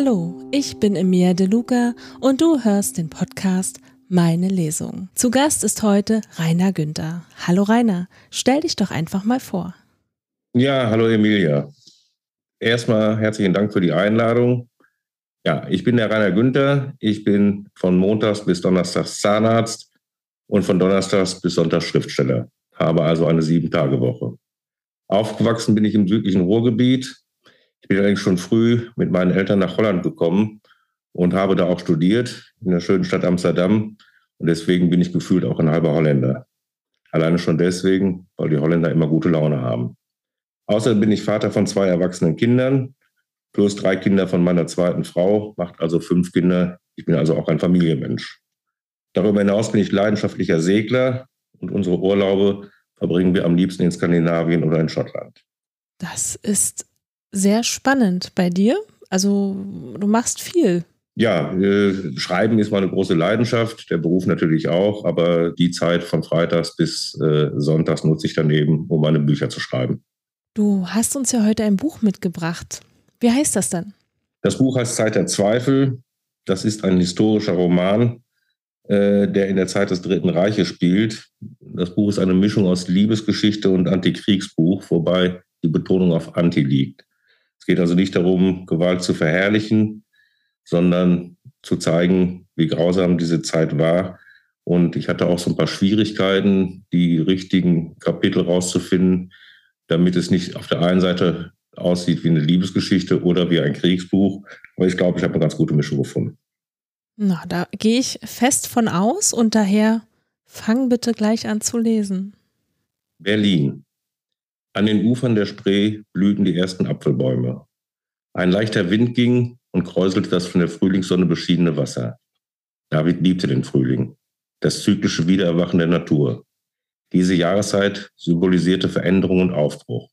Hallo, ich bin Emilia De Luca und du hörst den Podcast Meine Lesung. Zu Gast ist heute Rainer Günther. Hallo Rainer, stell dich doch einfach mal vor. Ja, hallo Emilia. Erstmal herzlichen Dank für die Einladung. Ja, ich bin der Rainer Günther. Ich bin von Montags bis Donnerstags Zahnarzt und von Donnerstags bis Sonntags Schriftsteller. Habe also eine Sieben-Tage-Woche. Aufgewachsen bin ich im südlichen Ruhrgebiet. Ich bin allerdings schon früh mit meinen Eltern nach Holland gekommen und habe da auch studiert in der schönen Stadt Amsterdam. Und deswegen bin ich gefühlt auch ein halber Holländer. Alleine schon deswegen, weil die Holländer immer gute Laune haben. Außerdem bin ich Vater von zwei erwachsenen Kindern, plus drei Kinder von meiner zweiten Frau, macht also fünf Kinder. Ich bin also auch ein Familienmensch. Darüber hinaus bin ich leidenschaftlicher Segler und unsere Urlaube verbringen wir am liebsten in Skandinavien oder in Schottland. Das ist sehr spannend bei dir. Also du machst viel. Ja, äh, Schreiben ist meine große Leidenschaft, der Beruf natürlich auch, aber die Zeit von Freitags bis äh, Sonntags nutze ich daneben, um meine Bücher zu schreiben. Du hast uns ja heute ein Buch mitgebracht. Wie heißt das denn? Das Buch heißt Zeit der Zweifel. Das ist ein historischer Roman, äh, der in der Zeit des Dritten Reiches spielt. Das Buch ist eine Mischung aus Liebesgeschichte und Antikriegsbuch, wobei die Betonung auf Anti liegt. Es geht also nicht darum, Gewalt zu verherrlichen, sondern zu zeigen, wie grausam diese Zeit war. Und ich hatte auch so ein paar Schwierigkeiten, die richtigen Kapitel rauszufinden, damit es nicht auf der einen Seite aussieht wie eine Liebesgeschichte oder wie ein Kriegsbuch. Aber ich glaube, ich habe eine ganz gute Mischung gefunden. Na, da gehe ich fest von aus und daher fang bitte gleich an zu lesen. Berlin. An den Ufern der Spree blühten die ersten Apfelbäume. Ein leichter Wind ging und kräuselte das von der Frühlingssonne beschiedene Wasser. David liebte den Frühling, das zyklische Wiedererwachen der Natur. Diese Jahreszeit symbolisierte Veränderung und Aufbruch.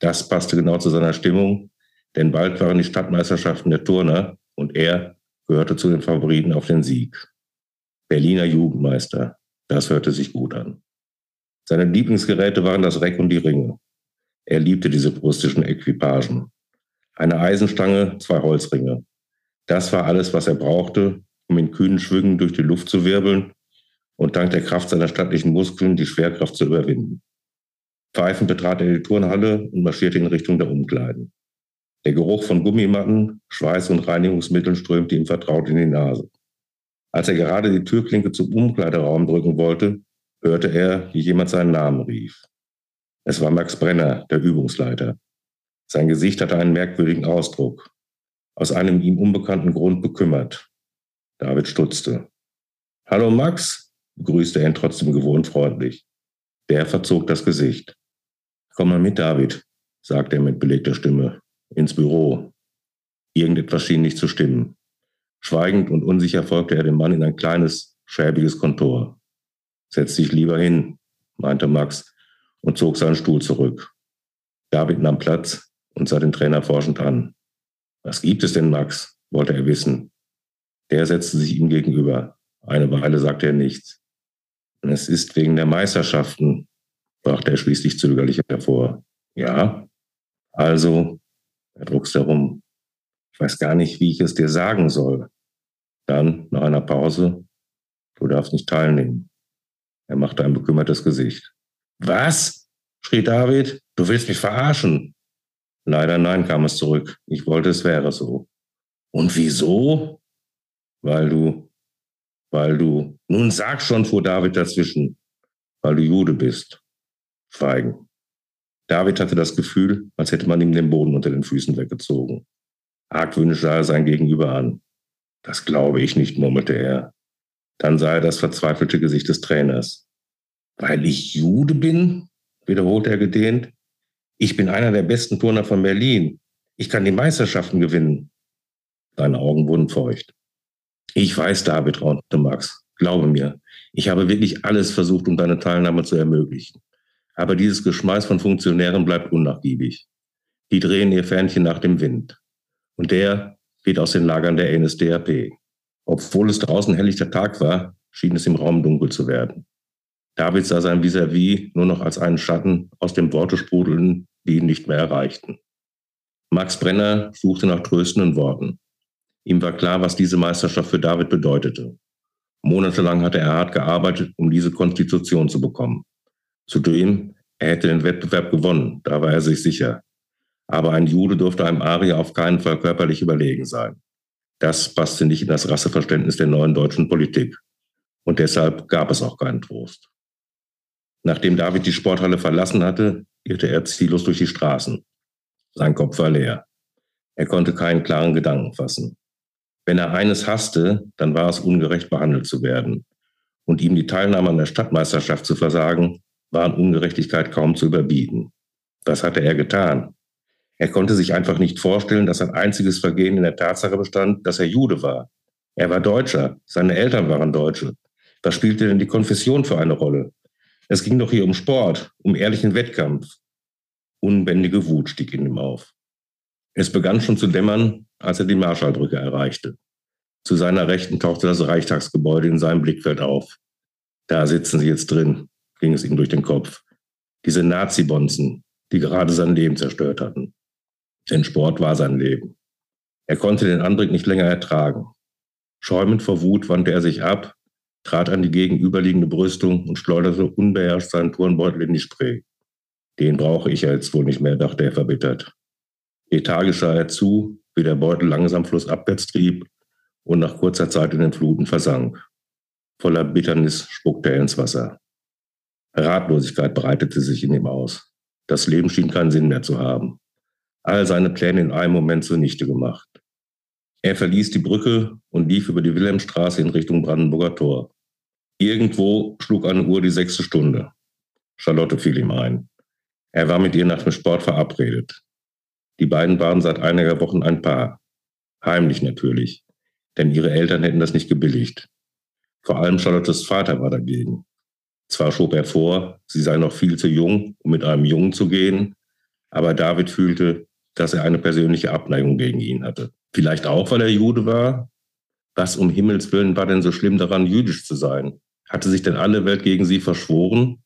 Das passte genau zu seiner Stimmung, denn bald waren die Stadtmeisterschaften der Turner und er gehörte zu den Favoriten auf den Sieg. Berliner Jugendmeister, das hörte sich gut an. Seine Lieblingsgeräte waren das Reck und die Ringe. Er liebte diese brustischen Equipagen. Eine Eisenstange, zwei Holzringe. Das war alles, was er brauchte, um in kühnen Schwüngen durch die Luft zu wirbeln und dank der Kraft seiner stattlichen Muskeln die Schwerkraft zu überwinden. Pfeifend betrat er die Turnhalle und marschierte in Richtung der Umkleiden. Der Geruch von Gummimatten, Schweiß und Reinigungsmitteln strömte ihm vertraut in die Nase. Als er gerade die Türklinke zum Umkleideraum drücken wollte, hörte er, wie jemand seinen Namen rief. Es war Max Brenner, der Übungsleiter. Sein Gesicht hatte einen merkwürdigen Ausdruck. Aus einem ihm unbekannten Grund bekümmert. David stutzte. Hallo Max, begrüßte er ihn trotzdem gewohnt freundlich. Der verzog das Gesicht. Komm mal mit, David, sagte er mit belegter Stimme ins Büro. Irgendetwas schien nicht zu stimmen. Schweigend und unsicher folgte er dem Mann in ein kleines, schäbiges Kontor. Setz dich lieber hin, meinte Max und zog seinen Stuhl zurück. David nahm Platz und sah den Trainer forschend an. Was gibt es denn, Max? wollte er wissen. Der setzte sich ihm gegenüber. Eine Weile sagte er nichts. Es ist wegen der Meisterschaften, brachte er schließlich zögerlich hervor. Ja, also, er druckste herum. Ich weiß gar nicht, wie ich es dir sagen soll. Dann, nach einer Pause, du darfst nicht teilnehmen. Er machte ein bekümmertes Gesicht. Was? schrie David. Du willst mich verarschen? Leider nein, kam es zurück. Ich wollte, es wäre so. Und wieso? Weil du, weil du, nun sag schon, fuhr David dazwischen, weil du Jude bist. Schweigen. David hatte das Gefühl, als hätte man ihm den Boden unter den Füßen weggezogen. Argwöhnisch sah er sein Gegenüber an. Das glaube ich nicht, murmelte er. Dann sah er das verzweifelte Gesicht des Trainers. Weil ich Jude bin? wiederholte er gedehnt. Ich bin einer der besten Turner von Berlin. Ich kann die Meisterschaften gewinnen. Seine Augen wurden feucht. Ich weiß, David, raunte Max. Glaube mir, ich habe wirklich alles versucht, um deine Teilnahme zu ermöglichen. Aber dieses Geschmeiß von Funktionären bleibt unnachgiebig. Die drehen ihr Fähnchen nach dem Wind. Und der geht aus den Lagern der NSDAP. Obwohl es draußen helllichter Tag war, schien es im Raum dunkel zu werden. David sah sein Vis-à-vis -vis nur noch als einen Schatten aus dem Worte sprudeln, die ihn nicht mehr erreichten. Max Brenner suchte nach tröstenden Worten. Ihm war klar, was diese Meisterschaft für David bedeutete. Monatelang hatte er hart gearbeitet, um diese Konstitution zu bekommen. Zudem, er hätte den Wettbewerb gewonnen, da war er sich sicher. Aber ein Jude durfte einem Arier auf keinen Fall körperlich überlegen sein. Das passte nicht in das Rasseverständnis der neuen deutschen Politik. Und deshalb gab es auch keinen Trost. Nachdem David die Sporthalle verlassen hatte, irrte er ziellos durch die Straßen. Sein Kopf war leer. Er konnte keinen klaren Gedanken fassen. Wenn er eines hasste, dann war es ungerecht behandelt zu werden. Und ihm die Teilnahme an der Stadtmeisterschaft zu versagen, war an Ungerechtigkeit kaum zu überbieten. Was hatte er getan? Er konnte sich einfach nicht vorstellen, dass ein einziges Vergehen in der Tatsache bestand, dass er Jude war. Er war Deutscher, seine Eltern waren Deutsche. Was spielte denn die Konfession für eine Rolle? Es ging doch hier um Sport, um ehrlichen Wettkampf. Unbändige Wut stieg in ihm auf. Es begann schon zu dämmern, als er die Marschallbrücke erreichte. Zu seiner Rechten tauchte das Reichstagsgebäude in seinem Blickfeld auf. Da sitzen sie jetzt drin, ging es ihm durch den Kopf. Diese Nazi-Bonzen, die gerade sein Leben zerstört hatten. Denn Sport war sein Leben. Er konnte den Anblick nicht länger ertragen. Schäumend vor Wut wandte er sich ab, trat an die gegenüberliegende Brüstung und schleuderte unbeherrscht seinen Turnbeutel in die Spree. Den brauche ich ja jetzt wohl nicht mehr, dachte er verbittert. Lethargisch sah er zu, wie der Beutel langsam flussabwärts trieb und nach kurzer Zeit in den Fluten versank. Voller Bitternis spuckte er ins Wasser. Ratlosigkeit breitete sich in ihm aus. Das Leben schien keinen Sinn mehr zu haben. All seine Pläne in einem Moment zunichte gemacht. Er verließ die Brücke und lief über die Wilhelmstraße in Richtung Brandenburger Tor. Irgendwo schlug eine Uhr die sechste Stunde. Charlotte fiel ihm ein. Er war mit ihr nach dem Sport verabredet. Die beiden waren seit einiger Wochen ein Paar. Heimlich natürlich, denn ihre Eltern hätten das nicht gebilligt. Vor allem Charlottes Vater war dagegen. Zwar schob er vor, sie sei noch viel zu jung, um mit einem Jungen zu gehen, aber David fühlte, dass er eine persönliche Abneigung gegen ihn hatte. Vielleicht auch, weil er Jude war? Was um Himmels Willen war denn so schlimm daran, jüdisch zu sein? Hatte sich denn alle Welt gegen sie verschworen?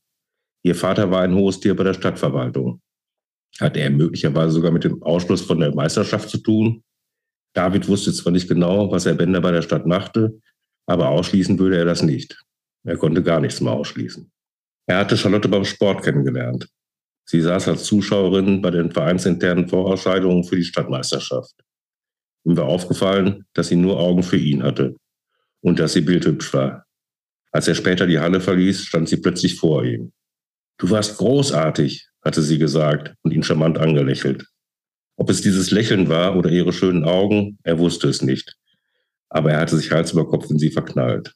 Ihr Vater war ein hohes Tier bei der Stadtverwaltung. Hatte er möglicherweise sogar mit dem Ausschluss von der Meisterschaft zu tun? David wusste zwar nicht genau, was Herr Bender bei der Stadt machte, aber ausschließen würde er das nicht. Er konnte gar nichts mehr ausschließen. Er hatte Charlotte beim Sport kennengelernt. Sie saß als Zuschauerin bei den vereinsinternen Vorausscheidungen für die Stadtmeisterschaft. Ihm war aufgefallen, dass sie nur Augen für ihn hatte und dass sie bildhübsch war. Als er später die Halle verließ, stand sie plötzlich vor ihm. Du warst großartig, hatte sie gesagt und ihn charmant angelächelt. Ob es dieses Lächeln war oder ihre schönen Augen, er wusste es nicht. Aber er hatte sich Hals über Kopf in sie verknallt.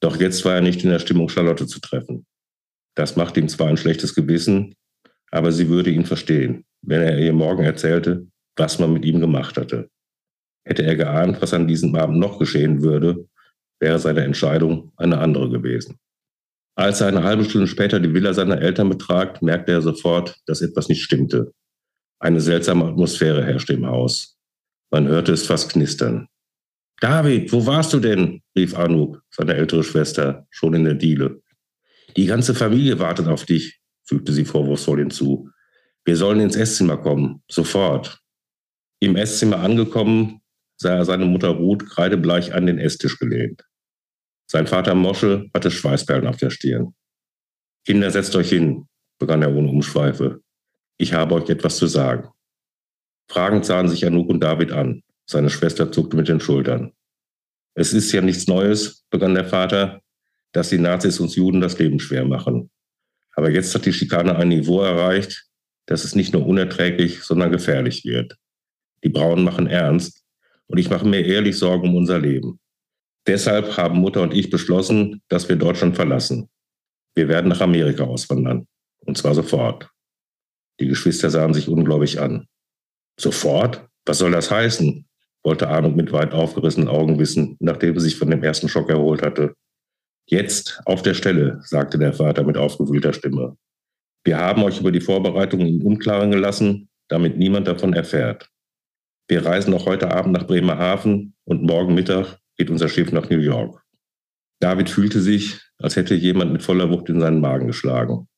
Doch jetzt war er nicht in der Stimmung, Charlotte zu treffen. Das machte ihm zwar ein schlechtes Gewissen, aber sie würde ihn verstehen, wenn er ihr morgen erzählte, was man mit ihm gemacht hatte. Hätte er geahnt, was an diesem Abend noch geschehen würde, wäre seine Entscheidung eine andere gewesen. Als er eine halbe Stunde später die Villa seiner Eltern betrat, merkte er sofort, dass etwas nicht stimmte. Eine seltsame Atmosphäre herrschte im Haus. Man hörte es fast knistern. David, wo warst du denn? rief Anuk, seine ältere Schwester, schon in der Diele. Die ganze Familie wartet auf dich, fügte sie vorwurfsvoll hinzu. Wir sollen ins Esszimmer kommen, sofort. Im Esszimmer angekommen, sah er seine Mutter Ruth kreidebleich an den Esstisch gelehnt. Sein Vater Mosche hatte Schweißperlen auf der Stirn. Kinder, setzt euch hin, begann er ohne Umschweife. Ich habe euch etwas zu sagen. Fragend sahen sich Anouk und David an. Seine Schwester zuckte mit den Schultern. Es ist ja nichts Neues, begann der Vater, dass die Nazis uns Juden das Leben schwer machen. Aber jetzt hat die Schikane ein Niveau erreicht, dass es nicht nur unerträglich, sondern gefährlich wird. Die Braunen machen ernst und ich mache mir ehrlich Sorgen um unser Leben. Deshalb haben Mutter und ich beschlossen, dass wir Deutschland verlassen. Wir werden nach Amerika auswandern. Und zwar sofort. Die Geschwister sahen sich ungläubig an. Sofort? Was soll das heißen? wollte Arno mit weit aufgerissenen Augen wissen, nachdem er sich von dem ersten Schock erholt hatte. Jetzt auf der Stelle, sagte der Vater mit aufgewühlter Stimme. Wir haben euch über die Vorbereitungen im Unklaren gelassen, damit niemand davon erfährt. Wir reisen noch heute Abend nach Bremerhaven und morgen Mittag geht unser Schiff nach New York. David fühlte sich, als hätte jemand mit voller Wucht in seinen Magen geschlagen.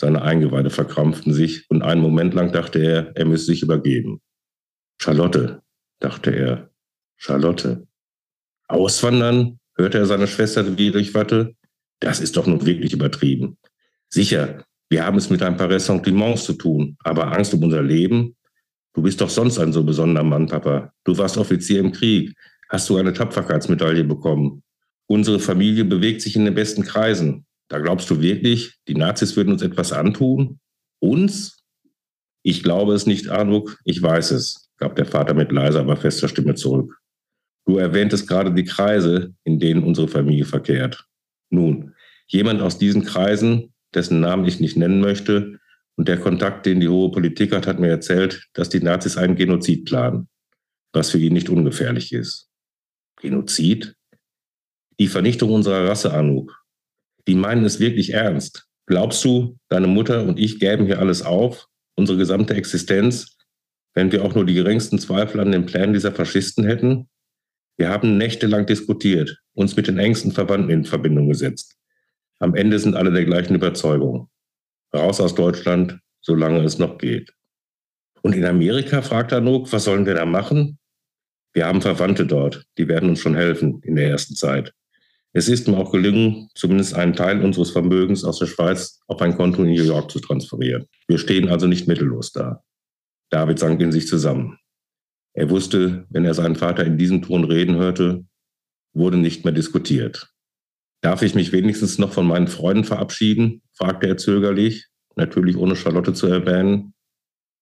Seine Eingeweide verkrampften sich und einen Moment lang dachte er, er müsse sich übergeben. Charlotte, dachte er. Charlotte. Auswandern? Hörte er seine Schwester durch Watte. Das ist doch nun wirklich übertrieben. Sicher, wir haben es mit ein paar Ressentiments zu tun, aber Angst um unser Leben? Du bist doch sonst ein so besonderer Mann, Papa. Du warst Offizier im Krieg. Hast du eine Tapferkeitsmedaille bekommen? Unsere Familie bewegt sich in den besten Kreisen. Da glaubst du wirklich, die Nazis würden uns etwas antun? Uns? Ich glaube es nicht, Arnuk, ich weiß es, gab der Vater mit leiser, aber fester Stimme zurück. Du erwähntest gerade die Kreise, in denen unsere Familie verkehrt. Nun, jemand aus diesen Kreisen, dessen Namen ich nicht nennen möchte, und der Kontakt, den die hohe Politik hat, hat mir erzählt, dass die Nazis einen Genozid planen, was für ihn nicht ungefährlich ist. Genozid? Die Vernichtung unserer Rasse, Anuk. Die meinen es wirklich ernst. Glaubst du, deine Mutter und ich gäben hier alles auf, unsere gesamte Existenz, wenn wir auch nur die geringsten Zweifel an den Plänen dieser Faschisten hätten? Wir haben nächtelang diskutiert, uns mit den engsten Verwandten in Verbindung gesetzt. Am Ende sind alle der gleichen Überzeugung. Raus aus Deutschland, solange es noch geht. Und in Amerika, fragt Anouk, was sollen wir da machen? Wir haben Verwandte dort, die werden uns schon helfen in der ersten Zeit. Es ist mir auch gelungen, zumindest einen Teil unseres Vermögens aus der Schweiz auf ein Konto in New York zu transferieren. Wir stehen also nicht mittellos da. David sank in sich zusammen. Er wusste, wenn er seinen Vater in diesem Ton reden hörte, wurde nicht mehr diskutiert. Darf ich mich wenigstens noch von meinen Freunden verabschieden? fragte er zögerlich, natürlich ohne Charlotte zu erwähnen.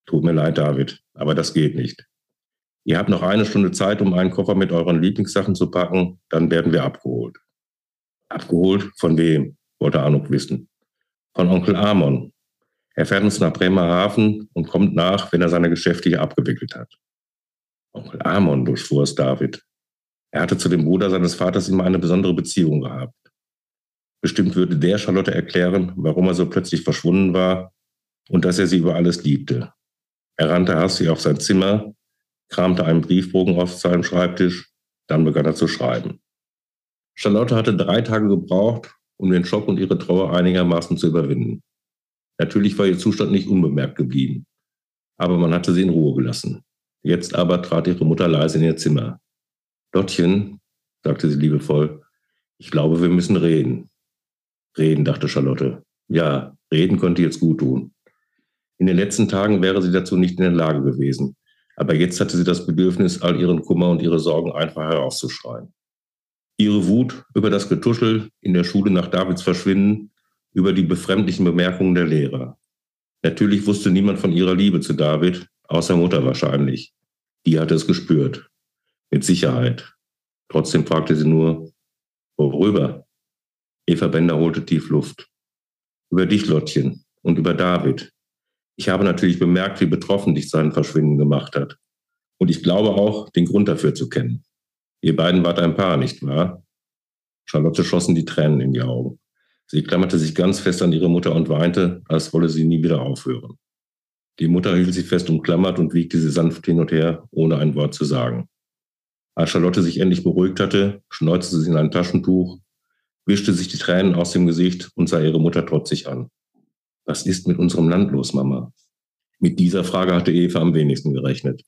Tut mir leid, David, aber das geht nicht. Ihr habt noch eine Stunde Zeit, um einen Koffer mit euren Lieblingssachen zu packen, dann werden wir abgeholt. Abgeholt? Von wem? wollte Arnuk wissen. Von Onkel Amon. Er fährt uns nach Bremerhaven und kommt nach, wenn er seine Geschäfte hier abgewickelt hat. Onkel Amon, durchfuhr es David. Er hatte zu dem Bruder seines Vaters immer eine besondere Beziehung gehabt. Bestimmt würde der Charlotte erklären, warum er so plötzlich verschwunden war und dass er sie über alles liebte. Er rannte hastig auf sein Zimmer, kramte einen Briefbogen auf seinem Schreibtisch, dann begann er zu schreiben. Charlotte hatte drei Tage gebraucht, um den Schock und ihre Trauer einigermaßen zu überwinden. Natürlich war ihr Zustand nicht unbemerkt geblieben, aber man hatte sie in Ruhe gelassen. Jetzt aber trat ihre Mutter leise in ihr Zimmer. Lottchen, sagte sie liebevoll, ich glaube, wir müssen reden. Reden, dachte Charlotte. Ja, reden könnte jetzt gut tun. In den letzten Tagen wäre sie dazu nicht in der Lage gewesen. Aber jetzt hatte sie das Bedürfnis, all ihren Kummer und ihre Sorgen einfach herauszuschreien. Ihre Wut über das Getuschel in der Schule nach Davids Verschwinden, über die befremdlichen Bemerkungen der Lehrer. Natürlich wusste niemand von ihrer Liebe zu David, außer Mutter wahrscheinlich. Die hatte es gespürt. Mit Sicherheit. Trotzdem fragte sie nur, worüber? Eva Bender holte tief Luft. Über dich, Lottchen, und über David. Ich habe natürlich bemerkt, wie betroffen dich sein Verschwinden gemacht hat. Und ich glaube auch, den Grund dafür zu kennen. Ihr beiden wart ein Paar, nicht wahr? Charlotte schossen die Tränen in die Augen. Sie klammerte sich ganz fest an ihre Mutter und weinte, als wolle sie nie wieder aufhören. Die Mutter hielt sie fest umklammert und wiegte sie sanft hin und her, ohne ein Wort zu sagen. Als Charlotte sich endlich beruhigt hatte, schneuzte sie in ein Taschentuch, wischte sich die Tränen aus dem Gesicht und sah ihre Mutter trotzig an. Was ist mit unserem Land los, Mama? Mit dieser Frage hatte Eva am wenigsten gerechnet.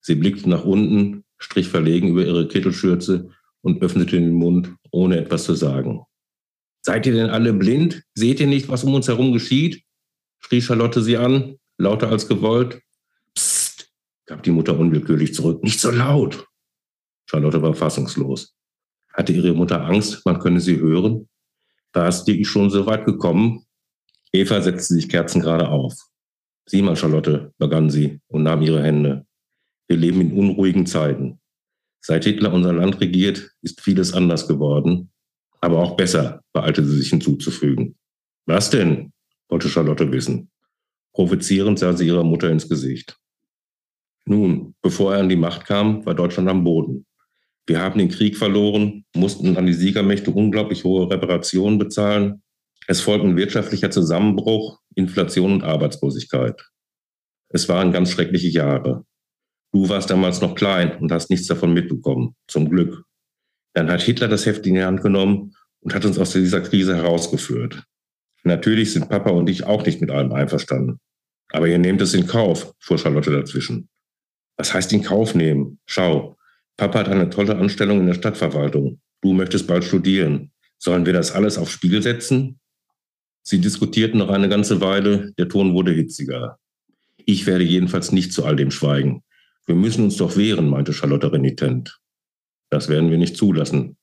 Sie blickte nach unten, strich verlegen über ihre Kittelschürze und öffnete den Mund, ohne etwas zu sagen. Seid ihr denn alle blind? Seht ihr nicht, was um uns herum geschieht? schrie Charlotte sie an, lauter als gewollt. Psst, gab die Mutter unwillkürlich zurück. Nicht so laut. Charlotte war fassungslos. Hatte ihre Mutter Angst, man könne sie hören? War es dir schon so weit gekommen? Eva setzte sich kerzengerade auf. Sieh mal, Charlotte, begann sie und nahm ihre Hände. Wir leben in unruhigen Zeiten. Seit Hitler unser Land regiert, ist vieles anders geworden, aber auch besser, beeilte sie sich hinzuzufügen. Was denn? wollte Charlotte wissen. Provozierend sah sie ihrer Mutter ins Gesicht. Nun, bevor er an die Macht kam, war Deutschland am Boden. Wir haben den Krieg verloren, mussten an die Siegermächte unglaublich hohe Reparationen bezahlen. Es folgten wirtschaftlicher Zusammenbruch, Inflation und Arbeitslosigkeit. Es waren ganz schreckliche Jahre. Du warst damals noch klein und hast nichts davon mitbekommen, zum Glück. Dann hat Hitler das Heft in die Hand genommen und hat uns aus dieser Krise herausgeführt. Natürlich sind Papa und ich auch nicht mit allem einverstanden. Aber ihr nehmt es in Kauf, fuhr Charlotte dazwischen. Was heißt in Kauf nehmen? Schau, Papa hat eine tolle Anstellung in der Stadtverwaltung. Du möchtest bald studieren. Sollen wir das alles aufs Spiel setzen? Sie diskutierten noch eine ganze Weile, der Ton wurde hitziger. Ich werde jedenfalls nicht zu all dem schweigen. Wir müssen uns doch wehren, meinte Charlotte renitent. Das werden wir nicht zulassen,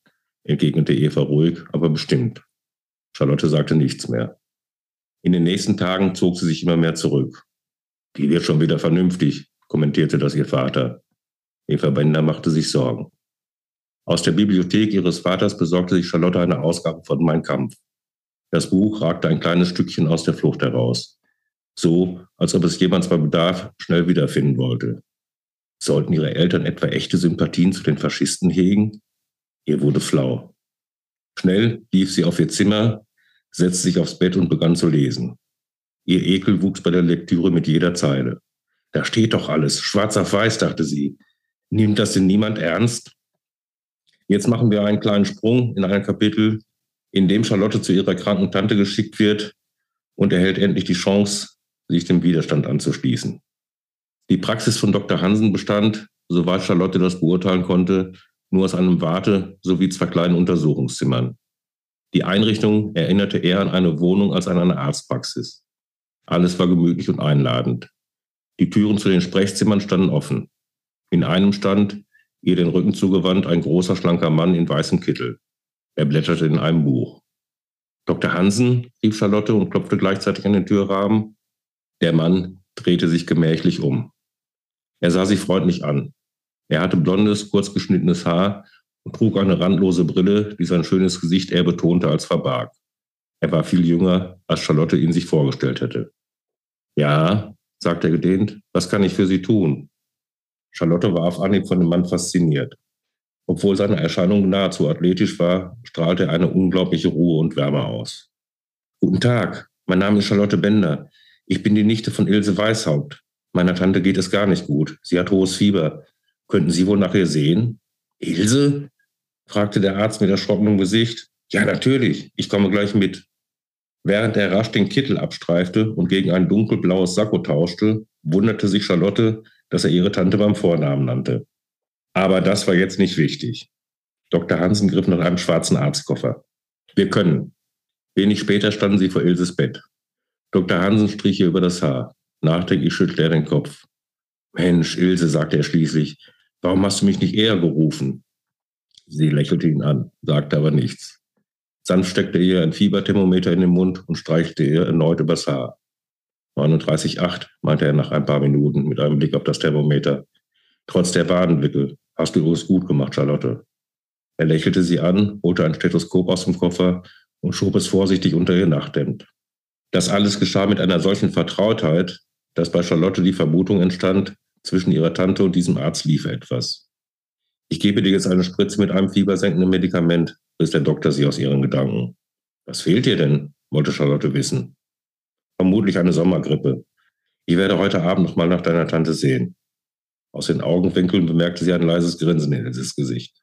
entgegnete Eva ruhig, aber bestimmt. Charlotte sagte nichts mehr. In den nächsten Tagen zog sie sich immer mehr zurück. Die wird schon wieder vernünftig, kommentierte das ihr Vater. Eva Bender machte sich Sorgen. Aus der Bibliothek ihres Vaters besorgte sich Charlotte eine Ausgabe von Mein Kampf. Das Buch ragte ein kleines Stückchen aus der Flucht heraus. So, als ob es jemand bei Bedarf schnell wiederfinden wollte. Sollten ihre Eltern etwa echte Sympathien zu den Faschisten hegen? Ihr wurde flau. Schnell lief sie auf ihr Zimmer, setzte sich aufs Bett und begann zu lesen. Ihr Ekel wuchs bei der Lektüre mit jeder Zeile. Da steht doch alles, schwarz auf weiß, dachte sie. Nimmt das denn niemand ernst? Jetzt machen wir einen kleinen Sprung in ein Kapitel, in dem Charlotte zu ihrer kranken Tante geschickt wird und erhält endlich die Chance, sich dem Widerstand anzuschließen. Die Praxis von Dr. Hansen bestand, soweit Charlotte das beurteilen konnte, nur aus einem Warte- sowie zwei kleinen Untersuchungszimmern. Die Einrichtung erinnerte eher an eine Wohnung als an eine Arztpraxis. Alles war gemütlich und einladend. Die Türen zu den Sprechzimmern standen offen. In einem stand, ihr den Rücken zugewandt, ein großer, schlanker Mann in weißem Kittel. Er blätterte in einem Buch. Dr. Hansen, rief Charlotte und klopfte gleichzeitig an den Türrahmen. Der Mann drehte sich gemächlich um. Er sah sie freundlich an. Er hatte blondes, kurz geschnittenes Haar trug eine randlose Brille, die sein schönes Gesicht eher betonte als verbarg. Er war viel jünger, als Charlotte ihn sich vorgestellt hätte. Ja, sagte er gedehnt, was kann ich für Sie tun? Charlotte war auf Anhieb von dem Mann fasziniert. Obwohl seine Erscheinung nahezu athletisch war, strahlte er eine unglaubliche Ruhe und Wärme aus. Guten Tag, mein Name ist Charlotte Bender. Ich bin die Nichte von Ilse Weishaupt. Meiner Tante geht es gar nicht gut. Sie hat hohes Fieber. Könnten Sie wohl nach ihr sehen? Ilse? Fragte der Arzt mit erschrockenem Gesicht. Ja, natürlich. Ich komme gleich mit. Während er rasch den Kittel abstreifte und gegen ein dunkelblaues Sakko tauschte, wunderte sich Charlotte, dass er ihre Tante beim Vornamen nannte. Aber das war jetzt nicht wichtig. Dr. Hansen griff nach einem schwarzen Arztkoffer. Wir können. Wenig später standen sie vor Ilses Bett. Dr. Hansen strich ihr über das Haar. Nachdenklich schüttelte er den Kopf. Mensch, Ilse, sagte er schließlich, warum hast du mich nicht eher gerufen? Sie lächelte ihn an, sagte aber nichts. Sanft steckte ihr ein Fieberthermometer in den Mund und streichelte ihr erneut übers Haar. 39,8, meinte er nach ein paar Minuten mit einem Blick auf das Thermometer. Trotz der Badenwickel hast du es gut gemacht, Charlotte. Er lächelte sie an, holte ein Stethoskop aus dem Koffer und schob es vorsichtig unter ihr Nachthemd. Das alles geschah mit einer solchen Vertrautheit, dass bei Charlotte die Vermutung entstand, zwischen ihrer Tante und diesem Arzt liefe etwas. Ich gebe dir jetzt eine Spritze mit einem fiebersenkenden Medikament, riss der Doktor sie aus ihren Gedanken. Was fehlt dir denn? wollte Charlotte wissen. Vermutlich eine Sommergrippe. Ich werde heute Abend noch mal nach deiner Tante sehen. Aus den Augenwinkeln bemerkte sie ein leises Grinsen in Ilses Gesicht.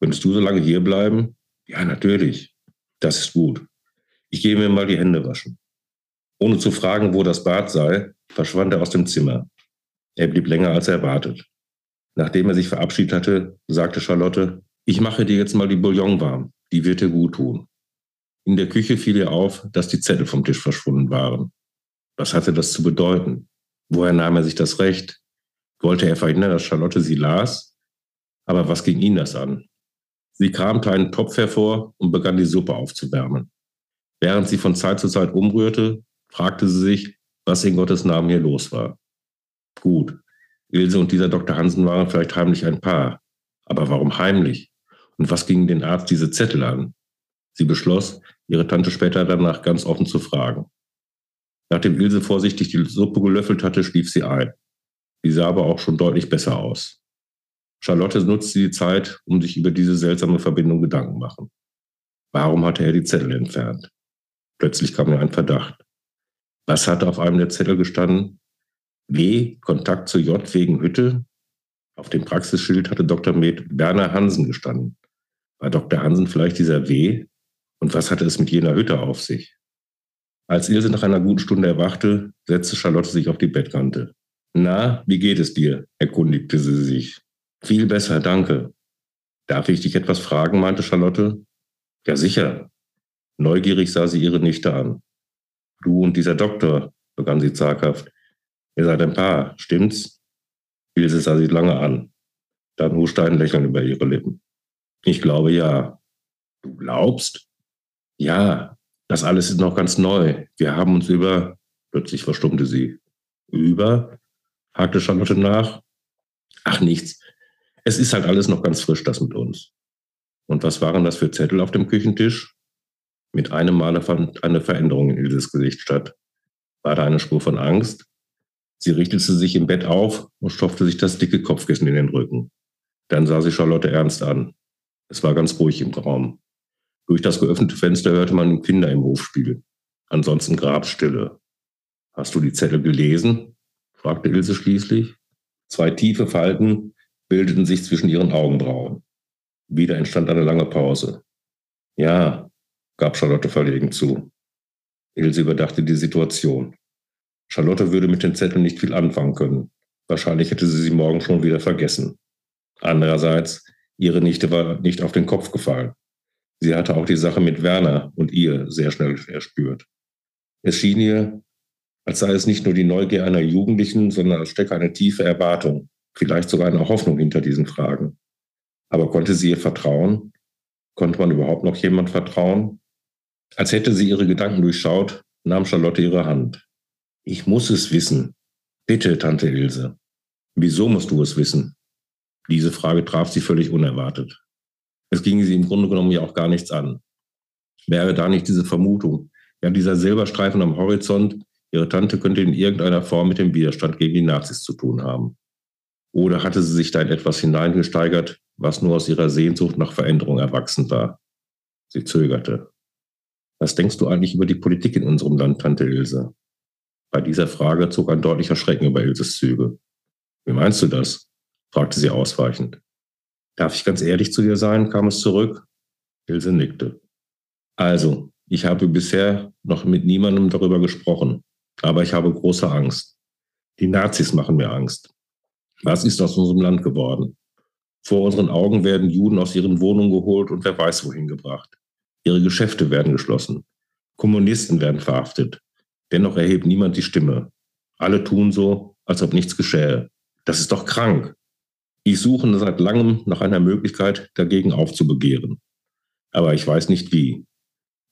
Könntest du so lange hier bleiben? Ja, natürlich. Das ist gut. Ich gehe mir mal die Hände waschen. Ohne zu fragen, wo das Bad sei, verschwand er aus dem Zimmer. Er blieb länger als erwartet. Nachdem er sich verabschiedet hatte, sagte Charlotte, ich mache dir jetzt mal die Bouillon warm, die wird dir gut tun. In der Küche fiel ihr auf, dass die Zettel vom Tisch verschwunden waren. Was hatte das zu bedeuten? Woher nahm er sich das Recht? Wollte er verhindern, dass Charlotte sie las? Aber was ging ihn das an? Sie kramte einen Topf hervor und begann die Suppe aufzuwärmen. Während sie von Zeit zu Zeit umrührte, fragte sie sich, was in Gottes Namen hier los war. Gut, Ilse und dieser Dr. Hansen waren vielleicht heimlich ein Paar. Aber warum heimlich? Und was ging den Arzt diese Zettel an? Sie beschloss, ihre Tante später danach ganz offen zu fragen. Nachdem Ilse vorsichtig die Suppe gelöffelt hatte, schlief sie ein. Sie sah aber auch schon deutlich besser aus. Charlotte nutzte die Zeit, um sich über diese seltsame Verbindung Gedanken machen. Warum hatte er die Zettel entfernt? Plötzlich kam ihr ein Verdacht. Was hatte auf einem der Zettel gestanden? W. Kontakt zu J wegen Hütte. Auf dem Praxisschild hatte Dr. Med Werner Hansen gestanden. War Dr. Hansen vielleicht dieser W? Und was hatte es mit jener Hütte auf sich? Als Ilse nach einer guten Stunde erwachte, setzte Charlotte sich auf die Bettkante. Na, wie geht es dir? erkundigte sie sich. Viel besser, danke. Darf ich dich etwas fragen? meinte Charlotte. Ja, sicher. Neugierig sah sie ihre Nichte an. Du und dieser Doktor, begann sie zaghaft. Ihr seid ein Paar, stimmt's? Ilse sah sie lange an. Dann huschte ein Lächeln über ihre Lippen. Ich glaube ja. Du glaubst? Ja, das alles ist noch ganz neu. Wir haben uns über. Plötzlich verstummte sie. Über? hakte Charlotte nach. Ach, nichts. Es ist halt alles noch ganz frisch, das mit uns. Und was waren das für Zettel auf dem Küchentisch? Mit einem Male fand eine Veränderung in Ilses Gesicht statt. War da eine Spur von Angst? Sie richtete sich im Bett auf und stopfte sich das dicke Kopfkissen in den Rücken. Dann sah sie Charlotte ernst an. Es war ganz ruhig im Raum. Durch das geöffnete Fenster hörte man Kinder im Hof spielen. Ansonsten Grabstille. Hast du die Zettel gelesen? fragte Ilse schließlich. Zwei tiefe Falten bildeten sich zwischen ihren Augenbrauen. Wieder entstand eine lange Pause. Ja, gab Charlotte verlegen zu. Ilse überdachte die Situation. Charlotte würde mit den Zetteln nicht viel anfangen können. Wahrscheinlich hätte sie sie morgen schon wieder vergessen. Andererseits, ihre Nichte war nicht auf den Kopf gefallen. Sie hatte auch die Sache mit Werner und ihr sehr schnell erspürt. Es schien ihr, als sei es nicht nur die Neugier einer Jugendlichen, sondern als stecke eine tiefe Erwartung, vielleicht sogar eine Hoffnung hinter diesen Fragen. Aber konnte sie ihr vertrauen? Konnte man überhaupt noch jemand vertrauen? Als hätte sie ihre Gedanken durchschaut, nahm Charlotte ihre Hand. Ich muss es wissen. Bitte, Tante Ilse. Wieso musst du es wissen? Diese Frage traf sie völlig unerwartet. Es ging sie im Grunde genommen ja auch gar nichts an. Wäre da nicht diese Vermutung, ja dieser Silberstreifen am Horizont, ihre Tante könnte in irgendeiner Form mit dem Widerstand gegen die Nazis zu tun haben. Oder hatte sie sich da in etwas hineingesteigert, was nur aus ihrer Sehnsucht nach Veränderung erwachsen war? Sie zögerte. Was denkst du eigentlich über die Politik in unserem Land, Tante Ilse? Bei dieser Frage zog ein deutlicher Schrecken über Ilses Züge. Wie meinst du das? fragte sie ausweichend. Darf ich ganz ehrlich zu dir sein? kam es zurück. Ilse nickte. Also, ich habe bisher noch mit niemandem darüber gesprochen, aber ich habe große Angst. Die Nazis machen mir Angst. Was ist aus unserem Land geworden? Vor unseren Augen werden Juden aus ihren Wohnungen geholt und wer weiß wohin gebracht. Ihre Geschäfte werden geschlossen. Kommunisten werden verhaftet. Dennoch erhebt niemand die Stimme. Alle tun so, als ob nichts geschähe. Das ist doch krank. Ich suche seit langem nach einer Möglichkeit, dagegen aufzubegehren. Aber ich weiß nicht wie.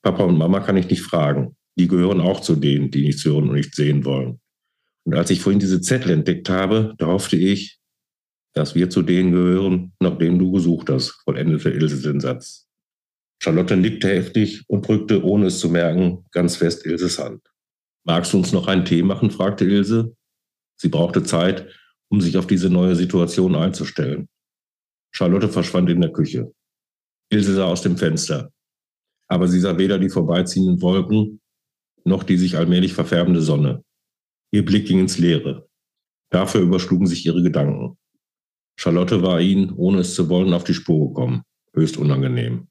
Papa und Mama kann ich nicht fragen. Die gehören auch zu denen, die nichts hören und nicht sehen wollen. Und als ich vorhin diese Zettel entdeckt habe, da hoffte ich, dass wir zu denen gehören, nach denen du gesucht hast, vollendete Ilse den Satz. Charlotte nickte heftig und drückte, ohne es zu merken, ganz fest Ilses Hand. Magst du uns noch einen Tee machen? fragte Ilse. Sie brauchte Zeit, um sich auf diese neue Situation einzustellen. Charlotte verschwand in der Küche. Ilse sah aus dem Fenster. Aber sie sah weder die vorbeiziehenden Wolken noch die sich allmählich verfärbende Sonne. Ihr Blick ging ins Leere. Dafür überschlugen sich ihre Gedanken. Charlotte war ihnen, ohne es zu wollen, auf die Spur gekommen. Höchst unangenehm.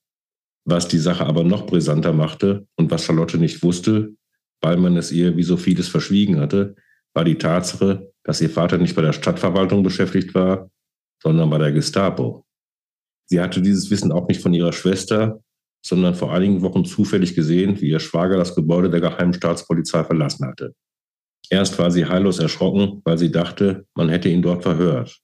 Was die Sache aber noch brisanter machte und was Charlotte nicht wusste, weil man es ihr wie so vieles verschwiegen hatte, war die Tatsache, dass ihr Vater nicht bei der Stadtverwaltung beschäftigt war, sondern bei der Gestapo. Sie hatte dieses Wissen auch nicht von ihrer Schwester, sondern vor einigen Wochen zufällig gesehen, wie ihr Schwager das Gebäude der Geheimen Staatspolizei verlassen hatte. Erst war sie heillos erschrocken, weil sie dachte, man hätte ihn dort verhört.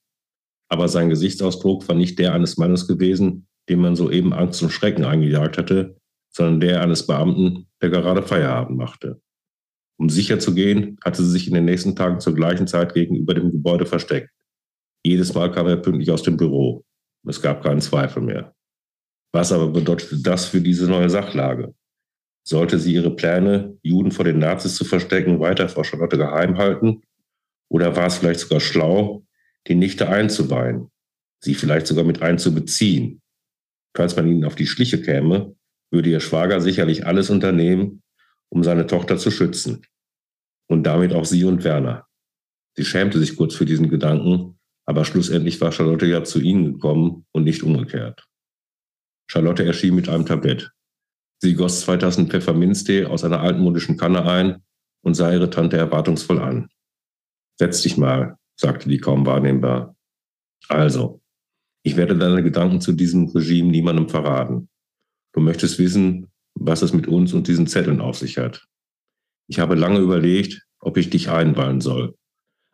Aber sein Gesichtsausdruck war nicht der eines Mannes gewesen, dem man soeben Angst und Schrecken eingejagt hatte, sondern der eines Beamten, der gerade Feierabend machte. Um sicher zu gehen, hatte sie sich in den nächsten Tagen zur gleichen Zeit gegenüber dem Gebäude versteckt. Jedes Mal kam er pünktlich aus dem Büro. Es gab keinen Zweifel mehr. Was aber bedeutete das für diese neue Sachlage? Sollte sie ihre Pläne, Juden vor den Nazis zu verstecken, weiter vor Charlotte geheim halten? Oder war es vielleicht sogar schlau, die Nichte einzuweihen, sie vielleicht sogar mit einzubeziehen? Falls man ihnen auf die Schliche käme, würde ihr Schwager sicherlich alles unternehmen, um seine Tochter zu schützen. Und damit auch sie und Werner. Sie schämte sich kurz für diesen Gedanken, aber schlussendlich war Charlotte ja zu ihnen gekommen und nicht umgekehrt. Charlotte erschien mit einem Tablett. Sie goss zwei Tassen Pfefferminztee aus einer altmodischen Kanne ein und sah ihre Tante erwartungsvoll an. Setz dich mal, sagte die kaum wahrnehmbar. Also, ich werde deine Gedanken zu diesem Regime niemandem verraten. Du möchtest wissen, was es mit uns und diesen Zetteln auf sich hat. Ich habe lange überlegt, ob ich dich einweihen soll.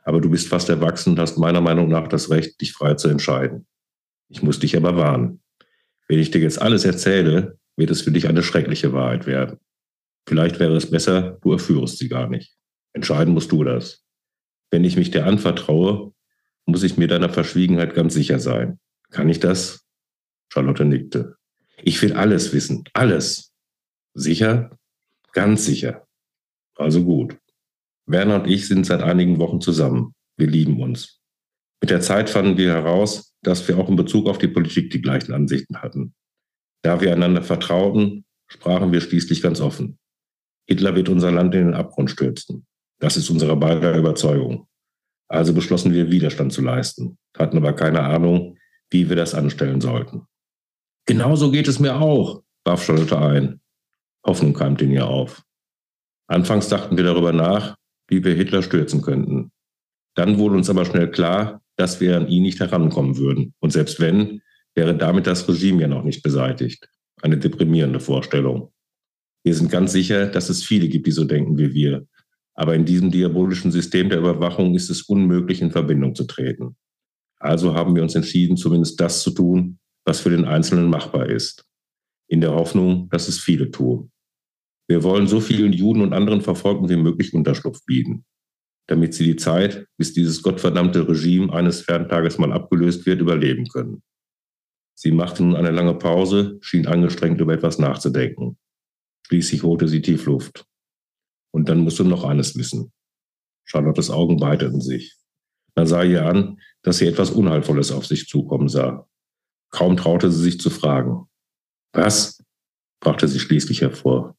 Aber du bist fast erwachsen und hast meiner Meinung nach das Recht, dich frei zu entscheiden. Ich muss dich aber warnen. Wenn ich dir jetzt alles erzähle, wird es für dich eine schreckliche Wahrheit werden. Vielleicht wäre es besser, du erführst sie gar nicht. Entscheiden musst du das. Wenn ich mich dir anvertraue, muss ich mir deiner Verschwiegenheit ganz sicher sein. Kann ich das? Charlotte nickte. Ich will alles wissen. Alles. Sicher? Ganz sicher. Also gut. Werner und ich sind seit einigen Wochen zusammen. Wir lieben uns. Mit der Zeit fanden wir heraus, dass wir auch in Bezug auf die Politik die gleichen Ansichten hatten. Da wir einander vertrauten, sprachen wir schließlich ganz offen. Hitler wird unser Land in den Abgrund stürzen. Das ist unsere beider Überzeugung. Also beschlossen wir, Widerstand zu leisten, hatten aber keine Ahnung, wie wir das anstellen sollten. Genauso geht es mir auch, warf Charlotte ein. Hoffnung keimte in ihr auf. Anfangs dachten wir darüber nach, wie wir Hitler stürzen könnten. Dann wurde uns aber schnell klar, dass wir an ihn nicht herankommen würden. Und selbst wenn, wäre damit das Regime ja noch nicht beseitigt. Eine deprimierende Vorstellung. Wir sind ganz sicher, dass es viele gibt, die so denken wie wir. Aber in diesem diabolischen System der Überwachung ist es unmöglich, in Verbindung zu treten. Also haben wir uns entschieden, zumindest das zu tun, was für den Einzelnen machbar ist. In der Hoffnung, dass es viele tun. Wir wollen so vielen Juden und anderen Verfolgten wie möglich Unterschlupf bieten, damit sie die Zeit, bis dieses gottverdammte Regime eines Ferntages mal abgelöst wird, überleben können. Sie machte nun eine lange Pause, schien angestrengt über etwas nachzudenken. Schließlich holte sie tief Luft. Und dann musst du noch eines wissen. Charlottes Augen weiteten sich. Man sah ihr an, dass sie etwas Unheilvolles auf sich zukommen sah. Kaum traute sie sich zu fragen. Was? brachte sie schließlich hervor.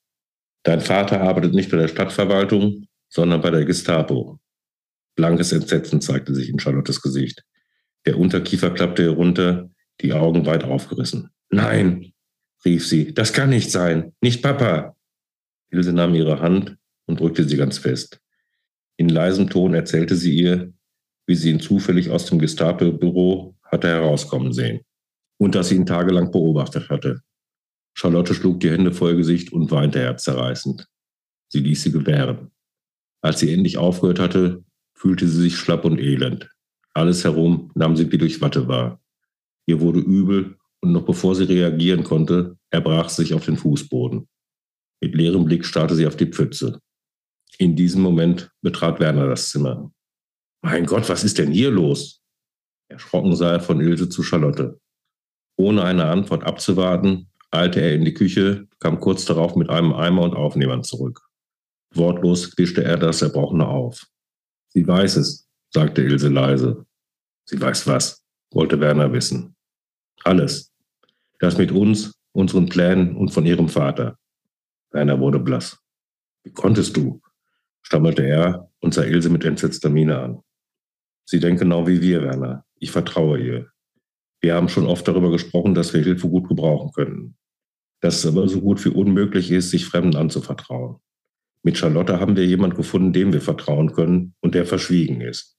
Dein Vater arbeitet nicht bei der Stadtverwaltung, sondern bei der Gestapo. Blankes Entsetzen zeigte sich in Charlottes Gesicht. Der Unterkiefer klappte herunter, die Augen weit aufgerissen. Nein, rief sie. Das kann nicht sein. Nicht Papa. Ilse nahm ihre Hand und drückte sie ganz fest. In leisem Ton erzählte sie ihr, wie sie ihn zufällig aus dem Gestapo-Büro hatte herauskommen sehen und dass sie ihn tagelang beobachtet hatte. Charlotte schlug die Hände vor ihr Gesicht und weinte herzzerreißend. Sie ließ sie gewähren. Als sie endlich aufgehört hatte, fühlte sie sich schlapp und elend. Alles herum nahm sie wie durch Watte wahr. Ihr wurde übel und noch bevor sie reagieren konnte, erbrach sie sich auf den Fußboden. Mit leerem Blick starrte sie auf die Pfütze. In diesem Moment betrat Werner das Zimmer. Mein Gott, was ist denn hier los? Erschrocken sah er von Ilse zu Charlotte. Ohne eine Antwort abzuwarten, eilte er in die Küche, kam kurz darauf mit einem Eimer und Aufnehmern zurück. Wortlos wischte er das Erbrochene auf. Sie weiß es, sagte Ilse leise. Sie weiß was, wollte Werner wissen. Alles, das mit uns, unseren Plänen und von ihrem Vater. Werner wurde blass. Wie konntest du? stammelte er und sah Ilse mit entsetzter Miene an. Sie denkt genau wie wir, Werner. Ich vertraue ihr. Wir haben schon oft darüber gesprochen, dass wir Hilfe gut gebrauchen könnten. Dass es aber so gut wie unmöglich ist, sich Fremden anzuvertrauen. Mit Charlotte haben wir jemand gefunden, dem wir vertrauen können und der verschwiegen ist.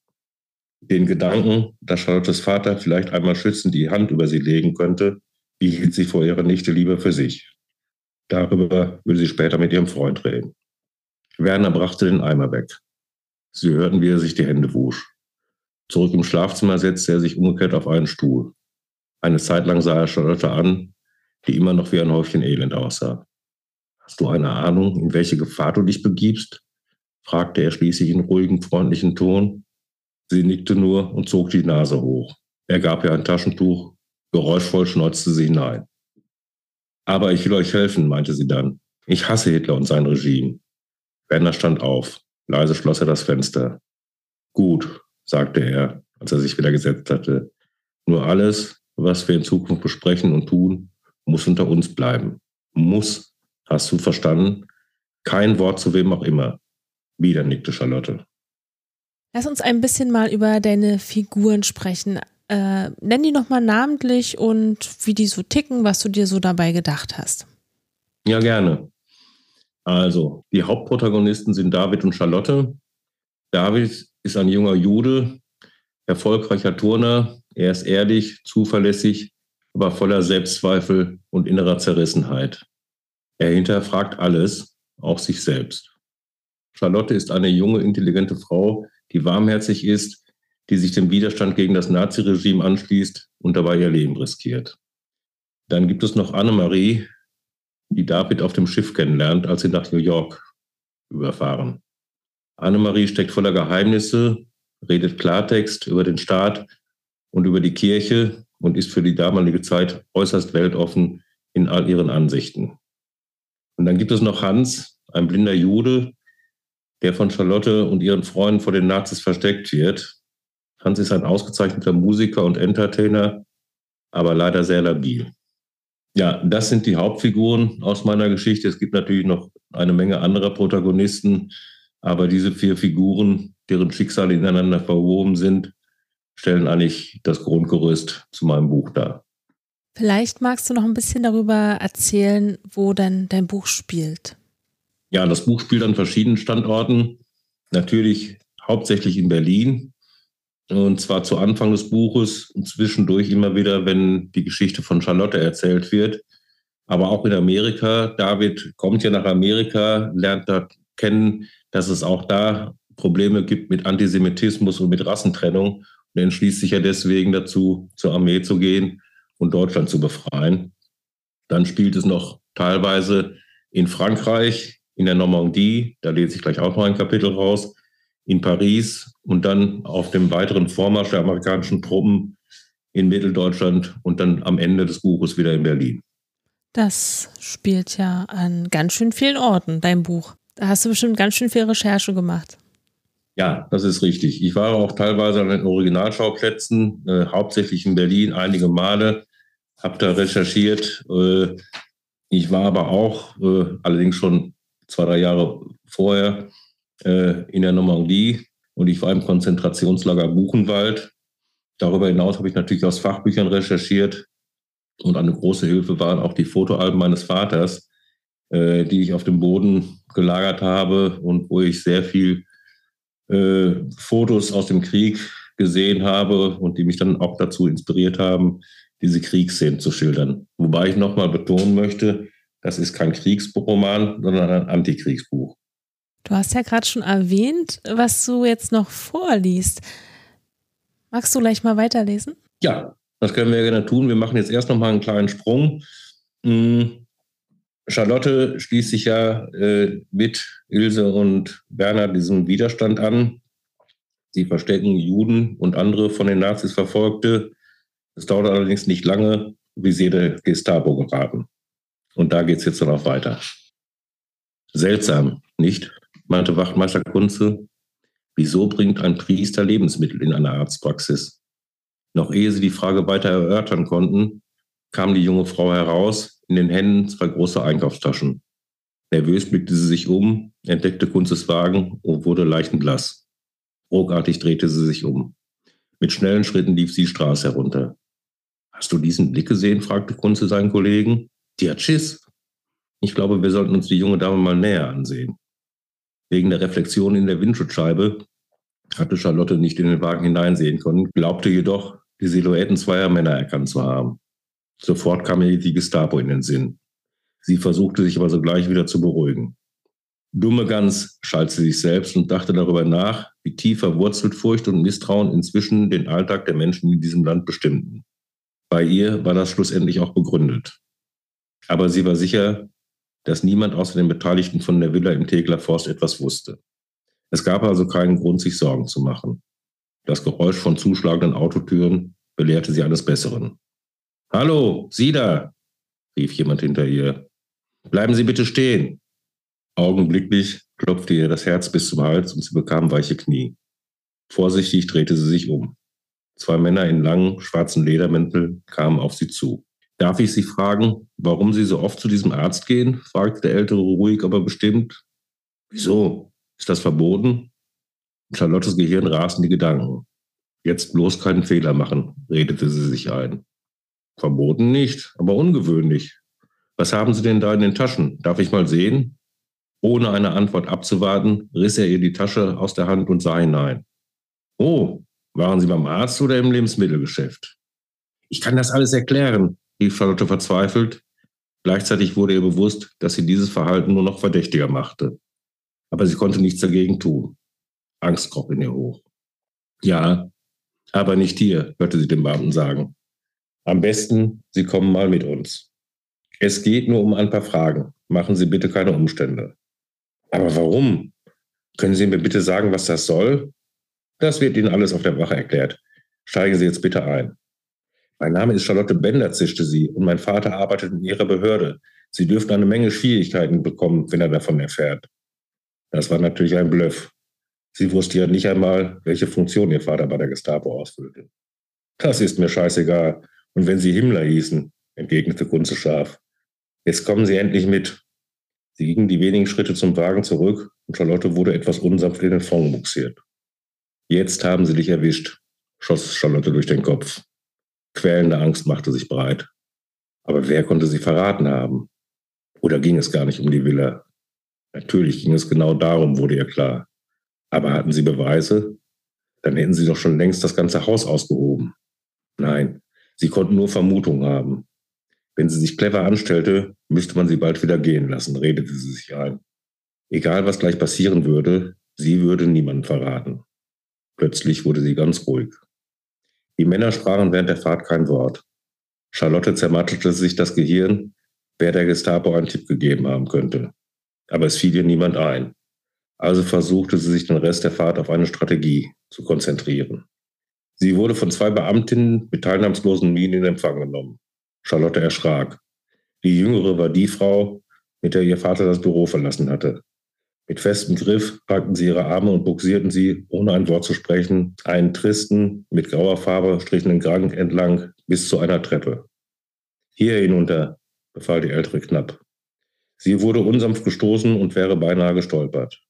Den Gedanken, dass Charlottes Vater vielleicht einmal schützend die Hand über sie legen könnte, hielt sie vor ihrer Nichte lieber für sich. Darüber würde sie später mit ihrem Freund reden. Werner brachte den Eimer weg. Sie hörten, wie er sich die Hände wusch. Zurück im Schlafzimmer setzte er sich umgekehrt auf einen Stuhl. Eine Zeit lang sah er Charlotte an, die immer noch wie ein Häufchen Elend aussah. Hast du eine Ahnung, in welche Gefahr du dich begibst? fragte er schließlich in ruhigem, freundlichen Ton. Sie nickte nur und zog die Nase hoch. Er gab ihr ein Taschentuch Geräuschvoll schneuzte sie hinein. Aber ich will euch helfen, meinte sie dann. Ich hasse Hitler und sein Regime. Werner stand auf. Leise schloss er das Fenster. Gut, sagte er, als er sich wieder gesetzt hatte. Nur alles, was wir in Zukunft besprechen und tun, muss unter uns bleiben. Muss. Hast du verstanden? Kein Wort zu wem auch immer. Wieder nickte Charlotte. Lass uns ein bisschen mal über deine Figuren sprechen. Äh, nenn die nochmal namentlich und wie die so ticken, was du dir so dabei gedacht hast. Ja, gerne. Also, die Hauptprotagonisten sind David und Charlotte. David ist ein junger Jude, erfolgreicher Turner. Er ist ehrlich, zuverlässig, aber voller Selbstzweifel und innerer Zerrissenheit. Er hinterfragt alles, auch sich selbst. Charlotte ist eine junge, intelligente Frau, die warmherzig ist, die sich dem Widerstand gegen das Naziregime anschließt und dabei ihr Leben riskiert. Dann gibt es noch Annemarie, die David auf dem Schiff kennenlernt, als sie nach New York überfahren. Annemarie steckt voller Geheimnisse, redet Klartext über den Staat und über die Kirche und ist für die damalige Zeit äußerst weltoffen in all ihren Ansichten. Und dann gibt es noch Hans, ein blinder Jude, der von Charlotte und ihren Freunden vor den Nazis versteckt wird. Hans ist ein ausgezeichneter Musiker und Entertainer, aber leider sehr labil. Ja, das sind die Hauptfiguren aus meiner Geschichte. Es gibt natürlich noch eine Menge anderer Protagonisten, aber diese vier Figuren, deren Schicksale ineinander verwoben sind, stellen eigentlich das Grundgerüst zu meinem Buch dar. Vielleicht magst du noch ein bisschen darüber erzählen, wo denn dein Buch spielt. Ja, das Buch spielt an verschiedenen Standorten. Natürlich hauptsächlich in Berlin. Und zwar zu Anfang des Buches und zwischendurch immer wieder, wenn die Geschichte von Charlotte erzählt wird. Aber auch in Amerika. David kommt ja nach Amerika, lernt da kennen, dass es auch da Probleme gibt mit Antisemitismus und mit Rassentrennung und entschließt sich ja deswegen dazu, zur Armee zu gehen und Deutschland zu befreien. Dann spielt es noch teilweise in Frankreich, in der Normandie, da lese ich gleich auch noch ein Kapitel raus, in Paris und dann auf dem weiteren Vormarsch der amerikanischen Truppen in Mitteldeutschland und dann am Ende des Buches wieder in Berlin. Das spielt ja an ganz schön vielen Orten, dein Buch. Da hast du bestimmt ganz schön viel Recherche gemacht. Ja, das ist richtig. Ich war auch teilweise an den Originalschauplätzen, äh, hauptsächlich in Berlin, einige Male, habe da recherchiert. Äh, ich war aber auch, äh, allerdings schon zwei, drei Jahre vorher, äh, in der Normandie und ich war im Konzentrationslager Buchenwald. Darüber hinaus habe ich natürlich aus Fachbüchern recherchiert und eine große Hilfe waren auch die Fotoalben meines Vaters, äh, die ich auf dem Boden gelagert habe und wo ich sehr viel äh, Fotos aus dem Krieg gesehen habe und die mich dann auch dazu inspiriert haben, diese Kriegsszenen zu schildern. Wobei ich nochmal betonen möchte, das ist kein Kriegsroman, sondern ein Antikriegsbuch. Du hast ja gerade schon erwähnt, was du jetzt noch vorliest. Magst du gleich mal weiterlesen? Ja, das können wir gerne tun. Wir machen jetzt erst noch mal einen kleinen Sprung. Hm. Charlotte schließt sich ja äh, mit Ilse und Werner diesem Widerstand an. Sie verstecken Juden und andere von den Nazis Verfolgte. Es dauert allerdings nicht lange, wie sie der Gestapo geraten. Und da geht es jetzt dann auch weiter. Seltsam, nicht? meinte Wachtmeister Kunze. Wieso bringt ein Priester Lebensmittel in eine Arztpraxis? Noch ehe sie die Frage weiter erörtern konnten, kam die junge Frau heraus, in den Händen zwei große Einkaufstaschen. Nervös blickte sie sich um, entdeckte Kunzes Wagen und wurde leichenblass. Ruckartig drehte sie sich um. Mit schnellen Schritten lief sie die Straße herunter. Hast du diesen Blick gesehen? fragte Kunze seinen Kollegen. Die hat Schiss. Ich glaube, wir sollten uns die junge Dame mal näher ansehen. Wegen der Reflexion in der Windschutzscheibe hatte Charlotte nicht in den Wagen hineinsehen können, glaubte jedoch, die Silhouetten zweier Männer erkannt zu haben. Sofort kam ihr die Gestapo in den Sinn. Sie versuchte sich aber sogleich wieder zu beruhigen. Dumme Gans schalt sie sich selbst und dachte darüber nach, wie tief verwurzelt Furcht und Misstrauen inzwischen den Alltag der Menschen in diesem Land bestimmten. Bei ihr war das schlussendlich auch begründet. Aber sie war sicher, dass niemand außer den Beteiligten von der Villa im Tegler Forst etwas wusste. Es gab also keinen Grund, sich Sorgen zu machen. Das Geräusch von zuschlagenden Autotüren belehrte sie eines Besseren. Hallo, Sie da, rief jemand hinter ihr. Bleiben Sie bitte stehen. Augenblicklich klopfte ihr das Herz bis zum Hals und sie bekam weiche Knie. Vorsichtig drehte sie sich um. Zwei Männer in langen, schwarzen Ledermänteln kamen auf sie zu. Darf ich Sie fragen, warum Sie so oft zu diesem Arzt gehen? fragte der Ältere ruhig, aber bestimmt. Wieso? Ist das verboten? In Charlottes Gehirn rasten die Gedanken. Jetzt bloß keinen Fehler machen, redete sie sich ein. Verboten nicht, aber ungewöhnlich. Was haben Sie denn da in den Taschen? Darf ich mal sehen? Ohne eine Antwort abzuwarten, riss er ihr die Tasche aus der Hand und sah hinein. Oh, waren Sie beim Arzt oder im Lebensmittelgeschäft? Ich kann das alles erklären, rief Charlotte verzweifelt. Gleichzeitig wurde ihr bewusst, dass sie dieses Verhalten nur noch verdächtiger machte. Aber sie konnte nichts dagegen tun. Angst kroch in ihr hoch. Ja, aber nicht hier, hörte sie dem Beamten sagen. Am besten, Sie kommen mal mit uns. Es geht nur um ein paar Fragen. Machen Sie bitte keine Umstände. Aber warum? Können Sie mir bitte sagen, was das soll? Das wird Ihnen alles auf der Wache erklärt. Steigen Sie jetzt bitte ein. Mein Name ist Charlotte Bender, zischte sie, und mein Vater arbeitet in Ihrer Behörde. Sie dürften eine Menge Schwierigkeiten bekommen, wenn er davon erfährt. Das war natürlich ein Bluff. Sie wusste ja nicht einmal, welche Funktion ihr Vater bei der Gestapo ausfüllte. Das ist mir scheißegal. Und wenn Sie Himmler hießen, entgegnete Kunze scharf. Jetzt kommen Sie endlich mit. Sie gingen die wenigen Schritte zum Wagen zurück und Charlotte wurde etwas unsanft in den Fond buxiert. Jetzt haben sie dich erwischt, schoss Charlotte durch den Kopf. Quälende Angst machte sich breit. Aber wer konnte sie verraten haben? Oder ging es gar nicht um die Villa? Natürlich ging es genau darum, wurde ihr klar. Aber hatten sie Beweise? Dann hätten sie doch schon längst das ganze Haus ausgehoben. Nein, sie konnten nur Vermutungen haben. Wenn sie sich clever anstellte, müsste man sie bald wieder gehen lassen, redete sie sich ein. Egal, was gleich passieren würde, sie würde niemanden verraten. Plötzlich wurde sie ganz ruhig. Die Männer sprachen während der Fahrt kein Wort. Charlotte zermattelte sich das Gehirn, wer der Gestapo einen Tipp gegeben haben könnte. Aber es fiel ihr niemand ein. Also versuchte sie sich den Rest der Fahrt auf eine Strategie zu konzentrieren. Sie wurde von zwei Beamtinnen mit teilnahmslosen Mienen in Empfang genommen. Charlotte erschrak. Die jüngere war die Frau, mit der ihr Vater das Büro verlassen hatte. Mit festem Griff packten sie ihre Arme und buxierten sie, ohne ein Wort zu sprechen, einen tristen, mit grauer Farbe strichenden Gang entlang bis zu einer Treppe. Hier hinunter, befahl die Ältere knapp. Sie wurde unsanft gestoßen und wäre beinahe gestolpert.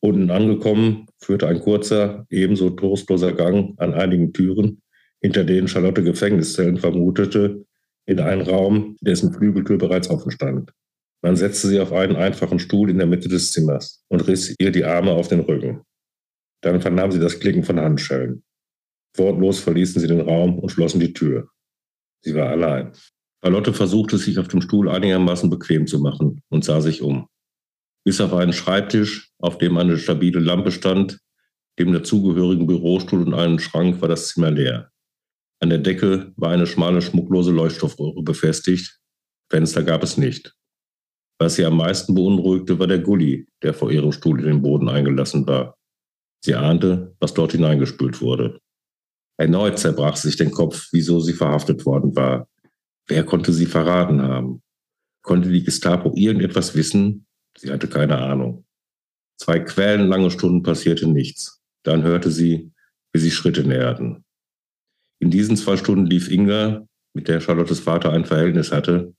Unten angekommen, führte ein kurzer, ebenso trostloser Gang an einigen Türen, hinter denen Charlotte Gefängniszellen vermutete, in einen Raum, dessen Flügeltür bereits offen stand. Man setzte sie auf einen einfachen Stuhl in der Mitte des Zimmers und riss ihr die Arme auf den Rücken. Dann vernahm sie das Klicken von Handschellen. Wortlos verließen sie den Raum und schlossen die Tür. Sie war allein. Charlotte versuchte sich auf dem Stuhl einigermaßen bequem zu machen und sah sich um. Bis auf einen Schreibtisch, auf dem eine stabile Lampe stand, dem dazugehörigen Bürostuhl und einen Schrank war das Zimmer leer. An der Decke war eine schmale, schmucklose Leuchtstoffröhre befestigt. Fenster gab es nicht. Was sie am meisten beunruhigte, war der Gully, der vor ihrem Stuhl in den Boden eingelassen war. Sie ahnte, was dort hineingespült wurde. Erneut zerbrach sich den Kopf, wieso sie verhaftet worden war. Wer konnte sie verraten haben? Konnte die Gestapo irgendetwas wissen? Sie hatte keine Ahnung. Zwei quellenlange Stunden passierte nichts. Dann hörte sie, wie sich Schritte näherten. In diesen zwei Stunden lief Inga, mit der Charlottes Vater ein Verhältnis hatte,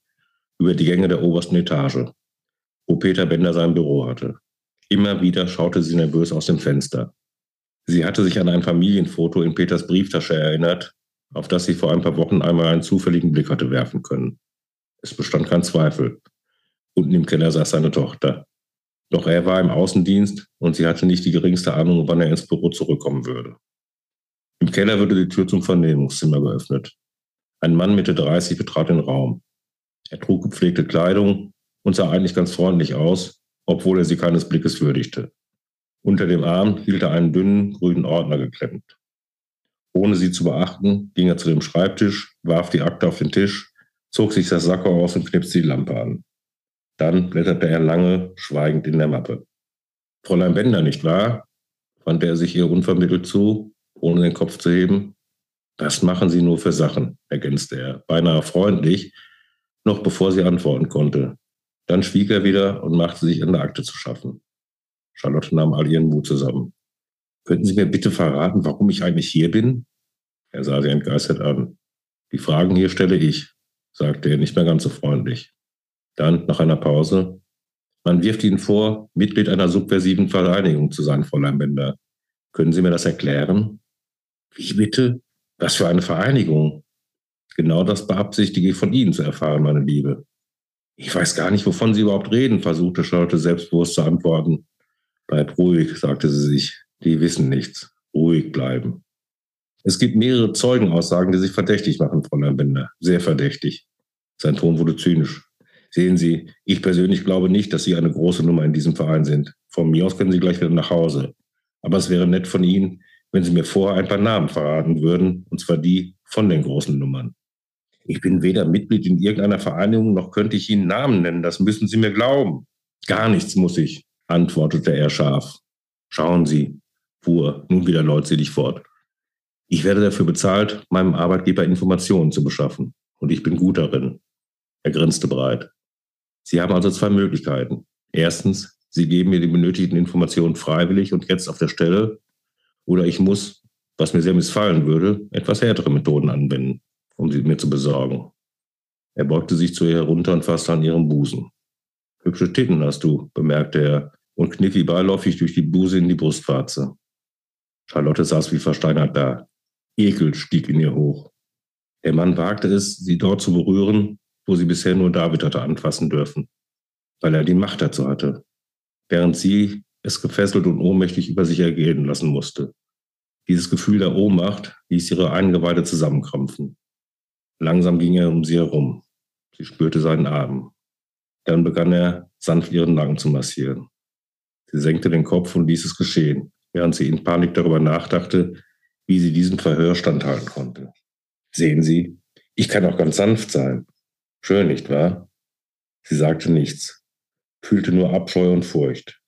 über die Gänge der obersten Etage, wo Peter Bender sein Büro hatte. Immer wieder schaute sie nervös aus dem Fenster. Sie hatte sich an ein Familienfoto in Peters Brieftasche erinnert, auf das sie vor ein paar Wochen einmal einen zufälligen Blick hatte werfen können. Es bestand kein Zweifel. Unten im Keller saß seine Tochter. Doch er war im Außendienst und sie hatte nicht die geringste Ahnung, wann er ins Büro zurückkommen würde. Im Keller wurde die Tür zum Vernehmungszimmer geöffnet. Ein Mann Mitte 30 betrat den Raum. Er trug gepflegte Kleidung und sah eigentlich ganz freundlich aus, obwohl er sie keines Blickes würdigte. Unter dem Arm hielt er einen dünnen, grünen Ordner geklemmt. Ohne sie zu beachten, ging er zu dem Schreibtisch, warf die Akte auf den Tisch, zog sich das Sakko aus und knipste die Lampe an. Dann blätterte er lange, schweigend in der Mappe. Fräulein Bender, nicht wahr? wandte er sich ihr unvermittelt zu, ohne den Kopf zu heben. Das machen Sie nur für Sachen, ergänzte er, beinahe freundlich, noch bevor sie antworten konnte. Dann schwieg er wieder und machte sich an der Akte zu schaffen. Charlotte nahm all ihren Mut zusammen. Könnten Sie mir bitte verraten, warum ich eigentlich hier bin? Er sah sie entgeistert an. Die Fragen hier stelle ich, sagte er nicht mehr ganz so freundlich. Dann, nach einer Pause, man wirft Ihnen vor, Mitglied einer subversiven Vereinigung zu sein, Fräulein Bender. Können Sie mir das erklären? Wie bitte? Was für eine Vereinigung? Genau das beabsichtige ich von Ihnen zu erfahren, meine Liebe. Ich weiß gar nicht, wovon Sie überhaupt reden, versuchte Charlotte selbstbewusst zu antworten. Bleib ruhig, sagte sie sich. Die wissen nichts. Ruhig bleiben. Es gibt mehrere Zeugenaussagen, die sich verdächtig machen, Fräulein Bender. Sehr verdächtig. Sein Ton wurde zynisch. Sehen Sie, ich persönlich glaube nicht, dass Sie eine große Nummer in diesem Verein sind. Von mir aus können Sie gleich wieder nach Hause. Aber es wäre nett von Ihnen, wenn Sie mir vorher ein paar Namen verraten würden, und zwar die von den großen Nummern. Ich bin weder Mitglied in irgendeiner Vereinigung, noch könnte ich Ihnen Namen nennen. Das müssen Sie mir glauben. Gar nichts muss ich, antwortete er scharf. Schauen Sie, fuhr nun wieder leutselig fort. Ich werde dafür bezahlt, meinem Arbeitgeber Informationen zu beschaffen. Und ich bin gut darin. Er grinste breit. Sie haben also zwei Möglichkeiten. Erstens, Sie geben mir die benötigten Informationen freiwillig und jetzt auf der Stelle. Oder ich muss, was mir sehr missfallen würde, etwas härtere Methoden anwenden um sie mir zu besorgen. Er beugte sich zu ihr herunter und fasste an ihrem Busen. Hübsche Titten hast du, bemerkte er und kniff wie beiläufig durch die Bluse in die Brustwarze. Charlotte saß wie versteinert da. Ekel stieg in ihr hoch. Der Mann wagte es, sie dort zu berühren, wo sie bisher nur David hatte anfassen dürfen, weil er die Macht dazu hatte, während sie es gefesselt und ohnmächtig über sich ergehen lassen musste. Dieses Gefühl der Ohnmacht ließ ihre Eingeweide zusammenkrampfen. Langsam ging er um sie herum. Sie spürte seinen Atem. Dann begann er, sanft ihren Nacken zu massieren. Sie senkte den Kopf und ließ es geschehen, während sie in Panik darüber nachdachte, wie sie diesem Verhör standhalten konnte. Sehen Sie, ich kann auch ganz sanft sein. Schön, nicht wahr? Sie sagte nichts, fühlte nur Abscheu und Furcht.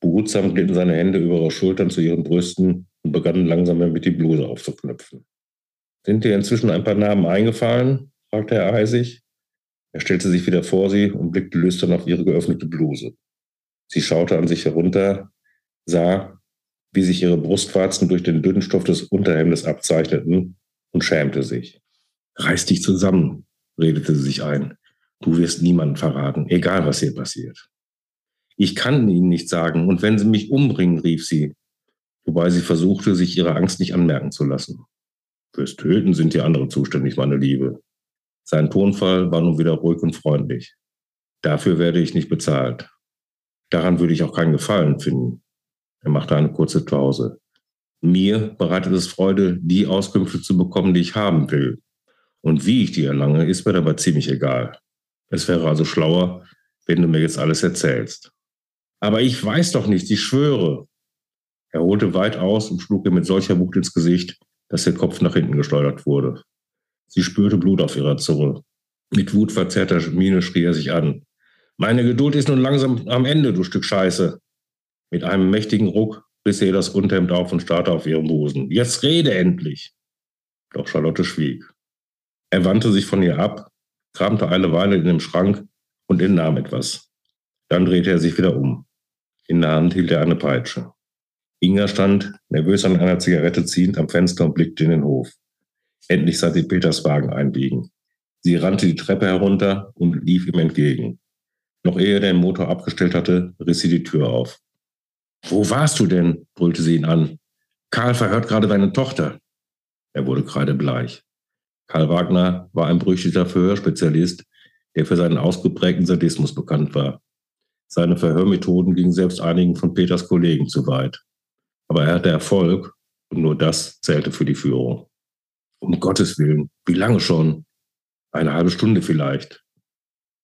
Behutsam glitten seine Hände über ihre Schultern zu ihren Brüsten und begannen langsam damit die Bluse aufzuknöpfen. Sind dir inzwischen ein paar Namen eingefallen? fragte er eisig. Er stellte sich wieder vor sie und blickte lüstern auf ihre geöffnete Bluse. Sie schaute an sich herunter, sah, wie sich ihre Brustwarzen durch den dünnen Stoff des Unterhemdes abzeichneten und schämte sich. Reiß dich zusammen, redete sie sich ein. Du wirst niemanden verraten, egal was hier passiert. Ich kann Ihnen nicht sagen, und wenn Sie mich umbringen, rief sie, wobei sie versuchte, sich ihre Angst nicht anmerken zu lassen. Fürs Töten sind die anderen zuständig, meine Liebe. Sein Tonfall war nun wieder ruhig und freundlich. Dafür werde ich nicht bezahlt. Daran würde ich auch keinen Gefallen finden. Er machte eine kurze Pause. Mir bereitet es Freude, die Auskünfte zu bekommen, die ich haben will. Und wie ich die erlange, ist mir dabei ziemlich egal. Es wäre also schlauer, wenn du mir jetzt alles erzählst. Aber ich weiß doch nicht, ich schwöre. Er holte weit aus und schlug ihr mit solcher Wucht ins Gesicht, dass ihr Kopf nach hinten gesteuert wurde. Sie spürte Blut auf ihrer Zunge. Mit wutverzerrter Miene schrie er sich an. Meine Geduld ist nun langsam am Ende, du Stück Scheiße. Mit einem mächtigen Ruck riss er ihr das Unterhemd auf und starrte auf ihren Busen. Jetzt rede endlich! Doch Charlotte schwieg. Er wandte sich von ihr ab, kramte eine Weile in dem Schrank und entnahm etwas. Dann drehte er sich wieder um. In der Hand hielt er eine Peitsche. Inga stand, nervös an einer Zigarette ziehend, am Fenster und blickte in den Hof. Endlich sah sie Peters Wagen einbiegen. Sie rannte die Treppe herunter und lief ihm entgegen. Noch ehe er den Motor abgestellt hatte, riss sie die Tür auf. Wo warst du denn? brüllte sie ihn an. Karl verhört gerade deine Tochter. Er wurde kreidebleich. Karl Wagner war ein berüchtigter Verhörspezialist, der für seinen ausgeprägten Sadismus bekannt war. Seine Verhörmethoden gingen selbst einigen von Peters Kollegen zu weit. Aber er hatte Erfolg und nur das zählte für die Führung. Um Gottes Willen, wie lange schon? Eine halbe Stunde vielleicht.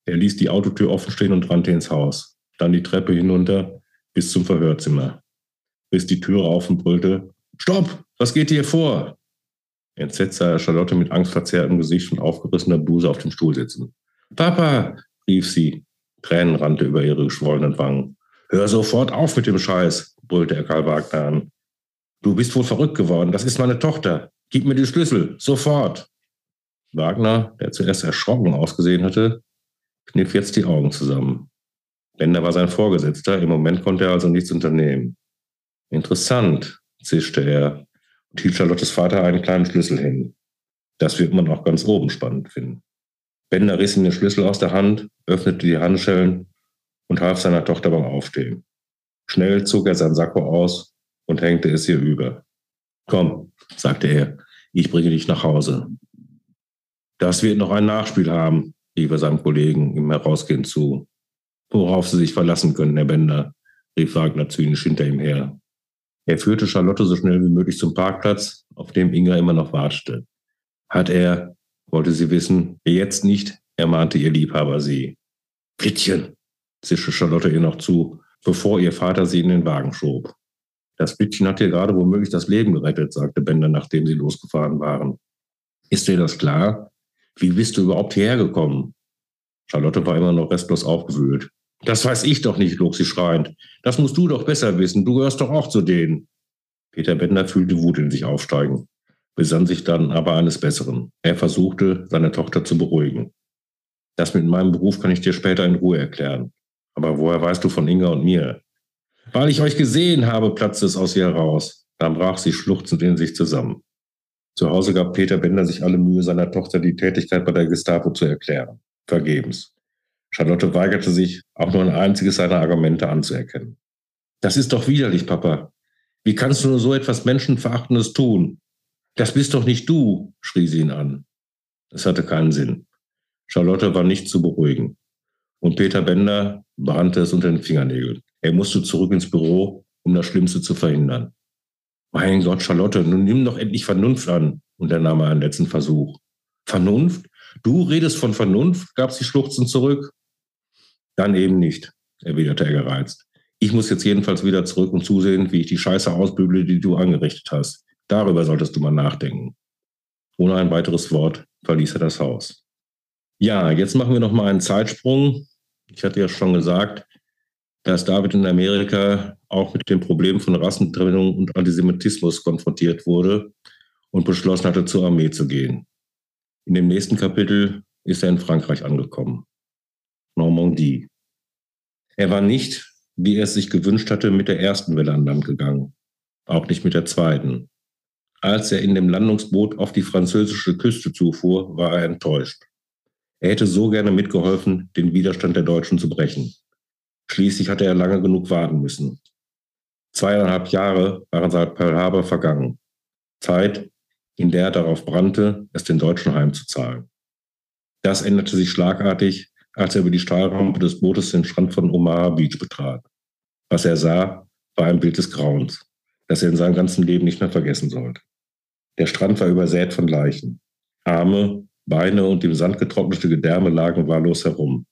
Er ließ die Autotür offen stehen und rannte ins Haus, dann die Treppe hinunter bis zum Verhörzimmer. Bis die Tür auf und brüllte, Stopp, was geht hier vor? Entsetzt sah er Charlotte mit angstverzerrtem Gesicht und aufgerissener Bluse auf dem Stuhl sitzen. Papa, rief sie. Tränen rannte über ihre geschwollenen Wangen. Hör sofort auf mit dem Scheiß, brüllte er Karl Wagner an. Du bist wohl verrückt geworden. Das ist meine Tochter. Gib mir die Schlüssel. Sofort. Wagner, der zuerst erschrocken ausgesehen hatte, kniff jetzt die Augen zusammen. Bender war sein Vorgesetzter. Im Moment konnte er also nichts unternehmen. Interessant, zischte er und hielt Charlottes Vater einen kleinen Schlüssel hin. Das wird man auch ganz oben spannend finden. Bender riss ihm den Schlüssel aus der Hand, öffnete die Handschellen und half seiner Tochter beim Aufstehen. Schnell zog er sein Sakko aus und hängte es ihr über. Komm, sagte er, ich bringe dich nach Hause. Das wird noch ein Nachspiel haben, rief er seinem Kollegen im Herausgehen zu. Worauf Sie sich verlassen können, Herr Bender, rief Wagner zynisch hinter ihm her. Er führte Charlotte so schnell wie möglich zum Parkplatz, auf dem Inga immer noch wartete. Hat er, wollte sie wissen, jetzt nicht, ermahnte ihr Liebhaber sie. Flittchen, zischte Charlotte ihr noch zu, bevor ihr Vater sie in den Wagen schob. Das Flittchen hat dir gerade womöglich das Leben gerettet, sagte Bender, nachdem sie losgefahren waren. Ist dir das klar? Wie bist du überhaupt hierher gekommen? Charlotte war immer noch restlos aufgewühlt. Das weiß ich doch nicht, log sie schreiend. Das musst du doch besser wissen. Du gehörst doch auch zu denen. Peter Bender fühlte Wut in sich aufsteigen, besann sich dann aber eines Besseren. Er versuchte, seine Tochter zu beruhigen. Das mit meinem Beruf kann ich dir später in Ruhe erklären. Aber woher weißt du von Inga und mir? Weil ich euch gesehen habe, platzte es aus ihr heraus. Dann brach sie schluchzend in sich zusammen. Zu Hause gab Peter Bender sich alle Mühe, seiner Tochter die Tätigkeit bei der Gestapo zu erklären. Vergebens. Charlotte weigerte sich, auch nur ein einziges seiner Argumente anzuerkennen. Das ist doch widerlich, Papa. Wie kannst du nur so etwas Menschenverachtendes tun? Das bist doch nicht du, schrie sie ihn an. Es hatte keinen Sinn. Charlotte war nicht zu beruhigen. Und Peter Bender brannte es unter den Fingernägeln. Er musste zurück ins Büro, um das Schlimmste zu verhindern. Mein Gott, Charlotte, nun nimm doch endlich Vernunft an. Und er nahm einen letzten Versuch. Vernunft? Du redest von Vernunft? gab sie schluchzend zurück. Dann eben nicht, erwiderte er gereizt. Ich muss jetzt jedenfalls wieder zurück und zusehen, wie ich die Scheiße ausbügle, die du angerichtet hast. Darüber solltest du mal nachdenken. Ohne ein weiteres Wort verließ er das Haus. Ja, jetzt machen wir noch mal einen Zeitsprung. Ich hatte ja schon gesagt, dass David in Amerika auch mit dem Problem von Rassentrennung und Antisemitismus konfrontiert wurde und beschlossen hatte, zur Armee zu gehen. In dem nächsten Kapitel ist er in Frankreich angekommen. Normandie. Er war nicht, wie er es sich gewünscht hatte, mit der ersten Welle an Land gegangen, auch nicht mit der zweiten. Als er in dem Landungsboot auf die französische Küste zufuhr, war er enttäuscht. Er hätte so gerne mitgeholfen, den Widerstand der Deutschen zu brechen. Schließlich hatte er lange genug warten müssen. Zweieinhalb Jahre waren seit Pearl Harbor vergangen. Zeit, in der er darauf brannte, es den Deutschen heimzuzahlen. Das änderte sich schlagartig, als er über die Stahlrampe des Bootes den Strand von Omaha Beach betrat. Was er sah, war ein Bild des Grauens, das er in seinem ganzen Leben nicht mehr vergessen sollte. Der Strand war übersät von Leichen. Arme, Beine und im Sand getrocknete Gedärme lagen wahllos herum.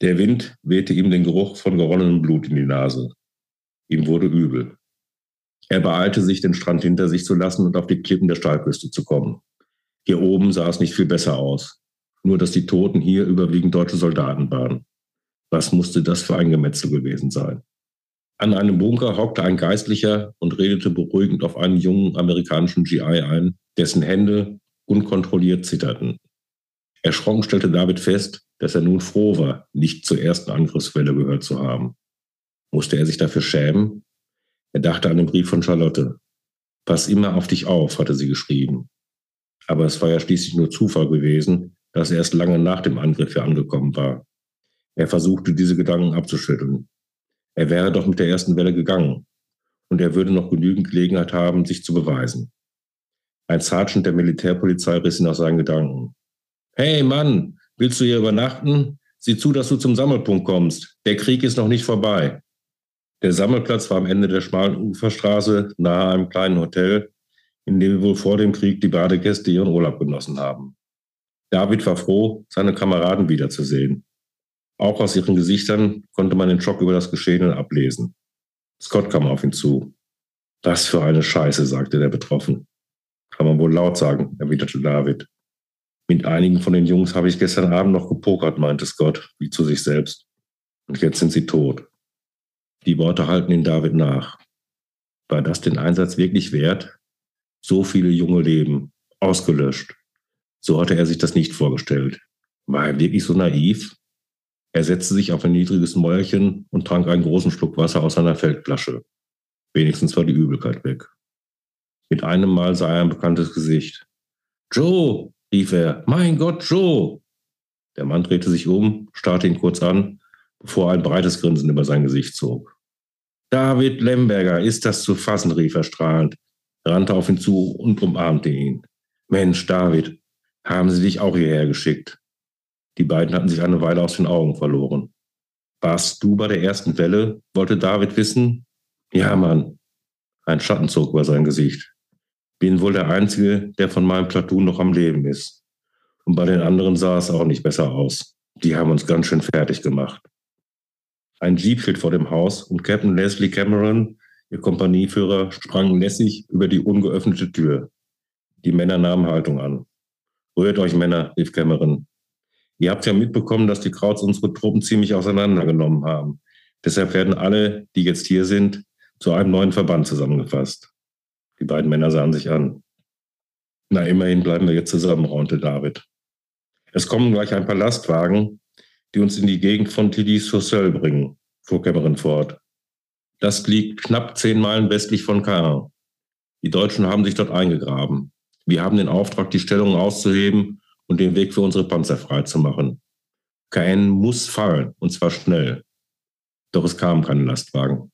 Der Wind wehte ihm den Geruch von geronnenem Blut in die Nase. Ihm wurde übel. Er beeilte sich, den Strand hinter sich zu lassen und auf die Klippen der Stahlküste zu kommen. Hier oben sah es nicht viel besser aus. Nur, dass die Toten hier überwiegend deutsche Soldaten waren. Was musste das für ein Gemetzel gewesen sein? An einem Bunker hockte ein Geistlicher und redete beruhigend auf einen jungen amerikanischen GI ein, dessen Hände unkontrolliert zitterten. Erschrocken stellte David fest, dass er nun froh war, nicht zur ersten Angriffswelle gehört zu haben. Musste er sich dafür schämen? Er dachte an den Brief von Charlotte. Pass immer auf dich auf, hatte sie geschrieben. Aber es war ja schließlich nur Zufall gewesen, dass er erst lange nach dem Angriff hier angekommen war. Er versuchte, diese Gedanken abzuschütteln. Er wäre doch mit der ersten Welle gegangen und er würde noch genügend Gelegenheit haben, sich zu beweisen. Ein Sergeant der Militärpolizei riss ihn aus seinen Gedanken. Hey Mann, willst du hier übernachten? Sieh zu, dass du zum Sammelpunkt kommst. Der Krieg ist noch nicht vorbei. Der Sammelplatz war am Ende der schmalen Uferstraße nahe einem kleinen Hotel, in dem wohl vor dem Krieg die Badegäste ihren Urlaub genossen haben. David war froh, seine Kameraden wiederzusehen. Auch aus ihren Gesichtern konnte man den Schock über das Geschehene ablesen. Scott kam auf ihn zu. Was für eine Scheiße, sagte der Betroffen. Kann man wohl laut sagen, erwiderte David. Mit einigen von den Jungs habe ich gestern Abend noch gepokert, meinte Scott, wie zu sich selbst. Und jetzt sind sie tot. Die Worte halten ihn David nach. War das den Einsatz wirklich wert? So viele junge Leben, ausgelöscht. So hatte er sich das nicht vorgestellt. War er wirklich so naiv? Er setzte sich auf ein niedriges Mäuerchen und trank einen großen Schluck Wasser aus seiner Feldflasche. Wenigstens war die Übelkeit weg. Mit einem Mal sah er ein bekanntes Gesicht. Joe, rief er. Mein Gott, Joe! Der Mann drehte sich um, starrte ihn kurz an, bevor ein breites Grinsen über sein Gesicht zog. David Lemberger, ist das zu fassen, rief er strahlend, rannte auf ihn zu und umarmte ihn. Mensch, David, haben sie dich auch hierher geschickt? Die beiden hatten sich eine Weile aus den Augen verloren. Warst du bei der ersten Welle? wollte David wissen. Ja, Mann. Ein Schatten zog über sein Gesicht. Bin wohl der Einzige, der von meinem Platoon noch am Leben ist. Und bei den anderen sah es auch nicht besser aus. Die haben uns ganz schön fertig gemacht. Ein Jeep hielt vor dem Haus und Captain Leslie Cameron, ihr Kompanieführer, sprang lässig über die ungeöffnete Tür. Die Männer nahmen Haltung an. Rührt euch, Männer, rief Cameron. Ihr habt ja mitbekommen, dass die Krauts unsere Truppen ziemlich auseinandergenommen haben. Deshalb werden alle, die jetzt hier sind, zu einem neuen Verband zusammengefasst. Die beiden Männer sahen sich an. Na, immerhin bleiben wir jetzt zusammen, raunte David. Es kommen gleich ein paar Lastwagen, die uns in die Gegend von Tilly-sur-Seul bringen, fuhr Cameron fort. Das liegt knapp zehn Meilen westlich von Caen. Die Deutschen haben sich dort eingegraben. Wir haben den Auftrag, die Stellung auszuheben und den Weg für unsere Panzer freizumachen. Caen muss fallen, und zwar schnell. Doch es kamen keine Lastwagen.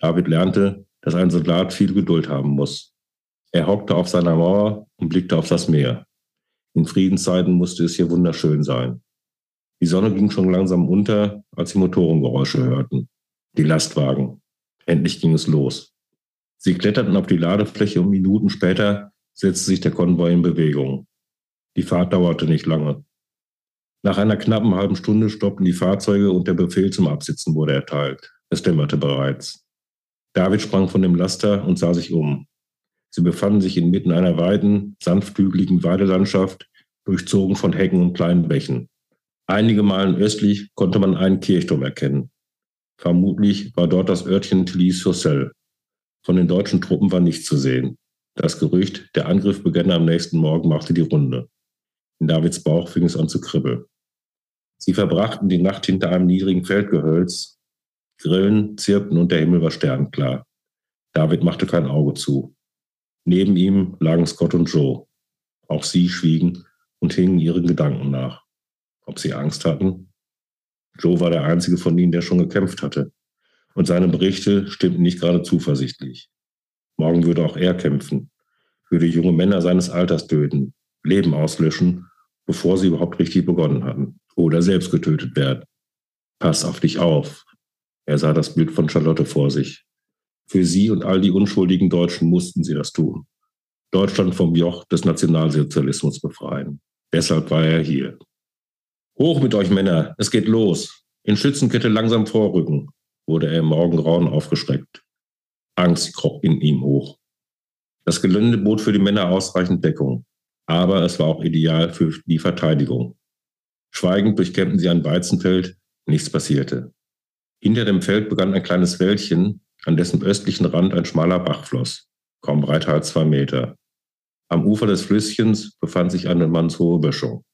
David lernte, dass ein Soldat viel Geduld haben muss. Er hockte auf seiner Mauer und blickte auf das Meer. In Friedenszeiten musste es hier wunderschön sein. Die Sonne ging schon langsam unter, als sie Motorengeräusche hörten. Die Lastwagen. Endlich ging es los. Sie kletterten auf die Ladefläche und Minuten später setzte sich der Konvoi in Bewegung. Die Fahrt dauerte nicht lange. Nach einer knappen halben Stunde stoppten die Fahrzeuge und der Befehl zum Absitzen wurde erteilt. Es dämmerte bereits. David sprang von dem Laster und sah sich um. Sie befanden sich inmitten einer weiten, sanfthügeligen Weidelandschaft, durchzogen von Hecken und kleinen Bächen. Einige Meilen östlich konnte man einen Kirchturm erkennen. Vermutlich war dort das Örtchen Tilly-sur-Selle. Von den deutschen Truppen war nichts zu sehen. Das Gerücht, der Angriff begann am nächsten Morgen, machte die Runde. In Davids Bauch fing es an zu kribbeln. Sie verbrachten die Nacht hinter einem niedrigen Feldgehölz. Grillen zirpten und der Himmel war sternklar. David machte kein Auge zu. Neben ihm lagen Scott und Joe. Auch sie schwiegen und hingen ihren Gedanken nach ob sie Angst hatten. Joe war der einzige von ihnen, der schon gekämpft hatte. Und seine Berichte stimmten nicht gerade zuversichtlich. Morgen würde auch er kämpfen, würde junge Männer seines Alters töten, Leben auslöschen, bevor sie überhaupt richtig begonnen hatten, oder selbst getötet werden. Pass auf dich auf. Er sah das Bild von Charlotte vor sich. Für sie und all die unschuldigen Deutschen mussten sie das tun. Deutschland vom Joch des Nationalsozialismus befreien. Deshalb war er hier. Hoch mit euch Männer, es geht los. In Schützenkette langsam vorrücken, wurde er im Morgengrauen aufgeschreckt. Angst kroch in ihm hoch. Das Gelände bot für die Männer ausreichend Deckung, aber es war auch ideal für die Verteidigung. Schweigend durchkämmten sie ein Weizenfeld, nichts passierte. Hinter dem Feld begann ein kleines Wäldchen, an dessen östlichen Rand ein schmaler Bach floss, kaum breiter als zwei Meter. Am Ufer des Flüsschens befand sich eine mannshohe Böschung.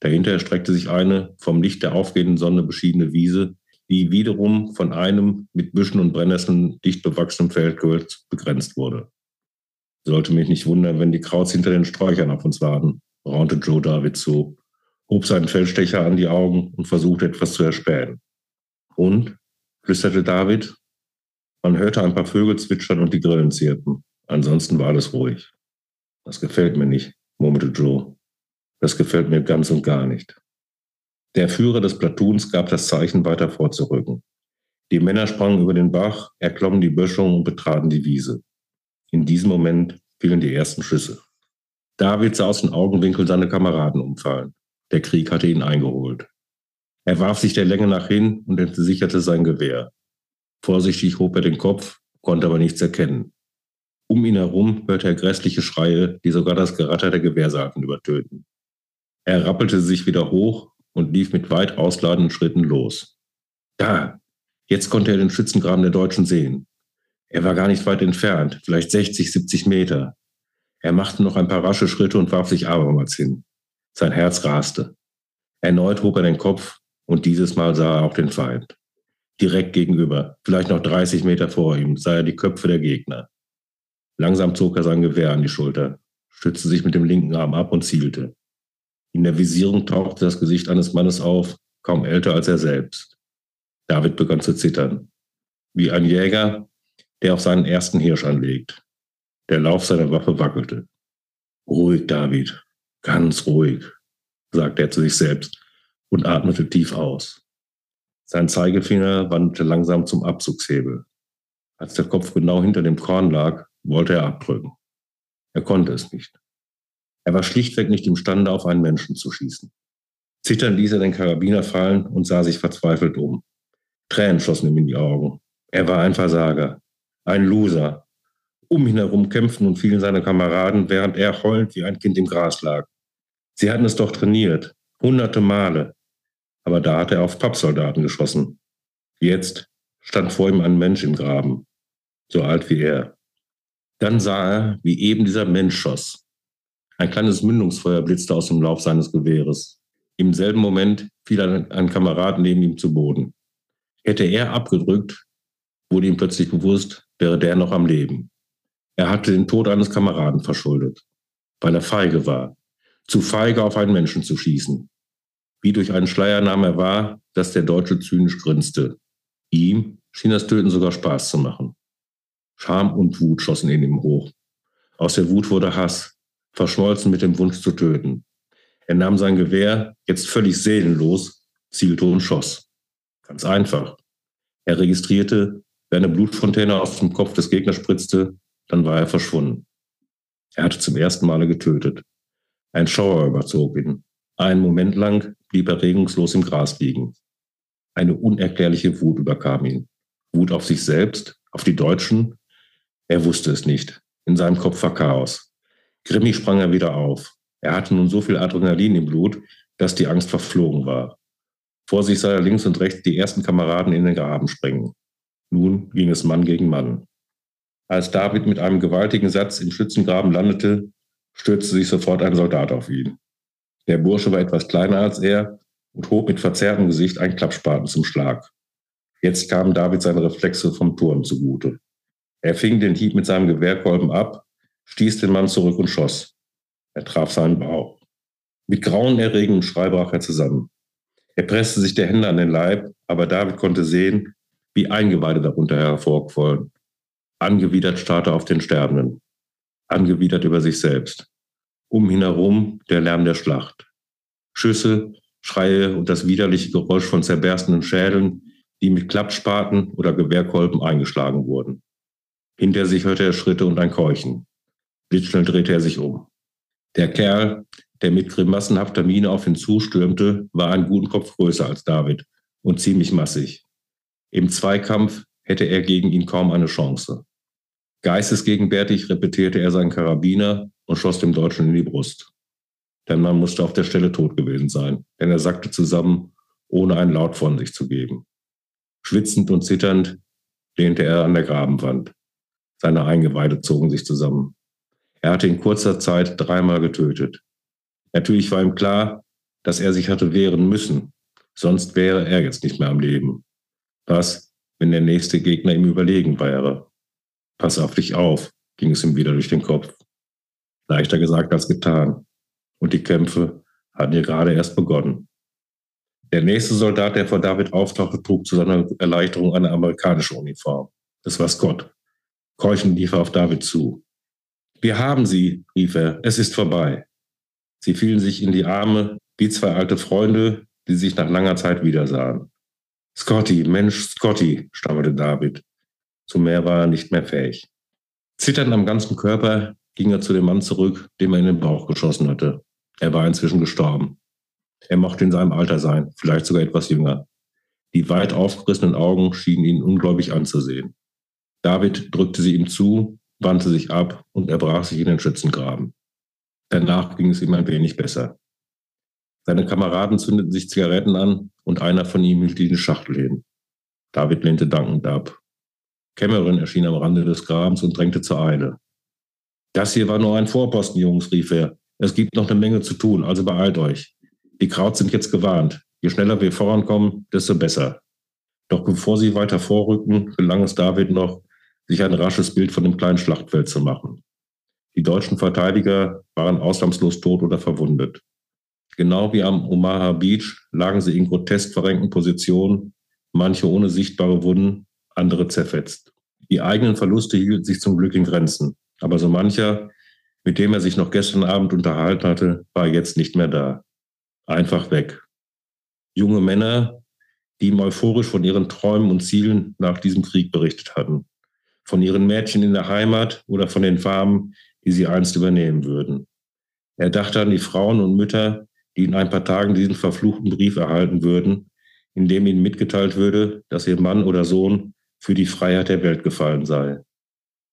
Dahinter erstreckte sich eine vom Licht der aufgehenden Sonne beschiedene Wiese, die wiederum von einem mit Büschen und Brennnesseln dicht bewachsenen Feldgehölz begrenzt wurde. Sollte mich nicht wundern, wenn die Krauts hinter den Sträuchern auf uns warten, raunte Joe David zu, hob seinen Feldstecher an die Augen und versuchte etwas zu erspähen. Und, flüsterte David, man hörte ein paar Vögel zwitschern und die Grillen zirpen. Ansonsten war alles ruhig. Das gefällt mir nicht, murmelte Joe. Das gefällt mir ganz und gar nicht. Der Führer des Platoons gab das Zeichen, weiter vorzurücken. Die Männer sprangen über den Bach, erklommen die Böschung und betraten die Wiese. In diesem Moment fielen die ersten Schüsse. David sah aus den Augenwinkeln seine Kameraden umfallen. Der Krieg hatte ihn eingeholt. Er warf sich der Länge nach hin und entsicherte sein Gewehr. Vorsichtig hob er den Kopf, konnte aber nichts erkennen. Um ihn herum hörte er grässliche Schreie, die sogar das Geratter der Gewehrsalven übertönten. Er rappelte sich wieder hoch und lief mit weit ausladenden Schritten los. Da, jetzt konnte er den Schützengraben der Deutschen sehen. Er war gar nicht weit entfernt, vielleicht 60, 70 Meter. Er machte noch ein paar rasche Schritte und warf sich abermals hin. Sein Herz raste. Erneut hob er den Kopf und dieses Mal sah er auch den Feind. Direkt gegenüber, vielleicht noch 30 Meter vor ihm, sah er die Köpfe der Gegner. Langsam zog er sein Gewehr an die Schulter, stützte sich mit dem linken Arm ab und zielte. In der Visierung tauchte das Gesicht eines Mannes auf, kaum älter als er selbst. David begann zu zittern. Wie ein Jäger, der auf seinen ersten Hirsch anlegt. Der Lauf seiner Waffe wackelte. Ruhig, David, ganz ruhig, sagte er zu sich selbst und atmete tief aus. Sein Zeigefinger wanderte langsam zum Abzugshebel. Als der Kopf genau hinter dem Korn lag, wollte er abdrücken. Er konnte es nicht. Er war schlichtweg nicht imstande, auf einen Menschen zu schießen. Zitternd ließ er den Karabiner fallen und sah sich verzweifelt um. Tränen schossen ihm in die Augen. Er war ein Versager, ein Loser. Um ihn herum kämpften und fielen seine Kameraden, während er heulend wie ein Kind im Gras lag. Sie hatten es doch trainiert, hunderte Male. Aber da hat er auf Pappsoldaten geschossen. Jetzt stand vor ihm ein Mensch im Graben, so alt wie er. Dann sah er, wie eben dieser Mensch schoss. Ein kleines Mündungsfeuer blitzte aus dem Lauf seines Gewehres. Im selben Moment fiel ein, ein Kamerad neben ihm zu Boden. Hätte er abgedrückt, wurde ihm plötzlich bewusst, wäre der noch am Leben. Er hatte den Tod eines Kameraden verschuldet, weil er feige war, zu feige auf einen Menschen zu schießen. Wie durch einen Schleier nahm er wahr, dass der Deutsche zynisch grinste. Ihm schien das Töten sogar Spaß zu machen. Scham und Wut schossen in ihm hoch. Aus der Wut wurde Hass, verschmolzen mit dem Wunsch zu töten. Er nahm sein Gewehr, jetzt völlig seelenlos, zielte und schoss. Ganz einfach. Er registrierte, wenn eine Blutfontäne aus dem Kopf des Gegners spritzte, dann war er verschwunden. Er hatte zum ersten Male getötet. Ein Schauer überzog ihn. Einen Moment lang blieb er regungslos im Gras liegen. Eine unerklärliche Wut überkam ihn. Wut auf sich selbst, auf die Deutschen. Er wusste es nicht. In seinem Kopf war Chaos. Grimmig sprang er wieder auf. Er hatte nun so viel Adrenalin im Blut, dass die Angst verflogen war. Vor sich sah er links und rechts die ersten Kameraden in den Graben springen. Nun ging es Mann gegen Mann. Als David mit einem gewaltigen Satz im Schützengraben landete, stürzte sich sofort ein Soldat auf ihn. Der Bursche war etwas kleiner als er und hob mit verzerrtem Gesicht einen Klappspaten zum Schlag. Jetzt kamen David seine Reflexe vom Turm zugute. Er fing den Hieb mit seinem Gewehrkolben ab, stieß den Mann zurück und schoss. Er traf seinen Bauch. Mit grauenerregendem Schrei brach er zusammen. Er presste sich der Hände an den Leib, aber David konnte sehen, wie Eingeweide darunter hervorquollen. Angewidert starrte auf den Sterbenden. Angewidert über sich selbst. Um ihn herum der Lärm der Schlacht. Schüsse, Schreie und das widerliche Geräusch von zerberstenden Schädeln, die mit Klappspaten oder Gewehrkolben eingeschlagen wurden. Hinter sich hörte er Schritte und ein Keuchen. Blitzschnell drehte er sich um. Der Kerl, der mit grimassenhafter Miene auf ihn zustürmte, war einen guten Kopf größer als David und ziemlich massig. Im Zweikampf hätte er gegen ihn kaum eine Chance. Geistesgegenwärtig repetierte er seinen Karabiner und schoss dem Deutschen in die Brust. Der Mann musste auf der Stelle tot gewesen sein, denn er sackte zusammen, ohne einen Laut von sich zu geben. Schwitzend und zitternd lehnte er an der Grabenwand. Seine Eingeweide zogen sich zusammen. Er hatte in kurzer Zeit dreimal getötet. Natürlich war ihm klar, dass er sich hatte wehren müssen, sonst wäre er jetzt nicht mehr am Leben. Was, wenn der nächste Gegner ihm überlegen wäre? Pass auf dich auf, ging es ihm wieder durch den Kopf. Leichter gesagt als getan. Und die Kämpfe hatten ja gerade erst begonnen. Der nächste Soldat, der vor David auftauchte, trug zu seiner Erleichterung eine amerikanische Uniform. Das war Scott. Keuchend lief er auf David zu. Wir haben sie, rief er, es ist vorbei. Sie fielen sich in die Arme wie zwei alte Freunde, die sich nach langer Zeit wiedersahen. Scotty, Mensch, Scotty, stammelte David. Zu mehr war er nicht mehr fähig. Zitternd am ganzen Körper ging er zu dem Mann zurück, dem er in den Bauch geschossen hatte. Er war inzwischen gestorben. Er mochte in seinem Alter sein, vielleicht sogar etwas jünger. Die weit aufgerissenen Augen schienen ihn ungläubig anzusehen. David drückte sie ihm zu, wandte sich ab und erbrach sich in den Schützengraben. Danach ging es ihm ein wenig besser. Seine Kameraden zündeten sich Zigaretten an und einer von ihm hielt die Schachtel hin. David lehnte dankend ab. Cameron erschien am Rande des Grabens und drängte zur Eile. Das hier war nur ein Vorposten, Jungs, rief er. Es gibt noch eine Menge zu tun, also beeilt euch. Die Kraut sind jetzt gewarnt. Je schneller wir vorankommen, desto besser. Doch bevor sie weiter vorrückten, gelang es David noch, sich ein rasches Bild von dem kleinen Schlachtfeld zu machen. Die deutschen Verteidiger waren ausnahmslos tot oder verwundet. Genau wie am Omaha Beach lagen sie in grotesk verrenkten Positionen, manche ohne sichtbare Wunden, andere zerfetzt. Die eigenen Verluste hielten sich zum Glück in Grenzen, aber so mancher, mit dem er sich noch gestern Abend unterhalten hatte, war jetzt nicht mehr da. Einfach weg. Junge Männer, die ihm euphorisch von ihren Träumen und Zielen nach diesem Krieg berichtet hatten. von ihren Mädchen in der Heimat oder von den Farmen, die sie einst übernehmen würden. Er dachte an die Frauen und Mütter, die in ein paar Tagen diesen verfluchten Brief erhalten würden, in dem ihnen mitgeteilt würde, dass ihr Mann oder Sohn für die Freiheit der Welt gefallen sei.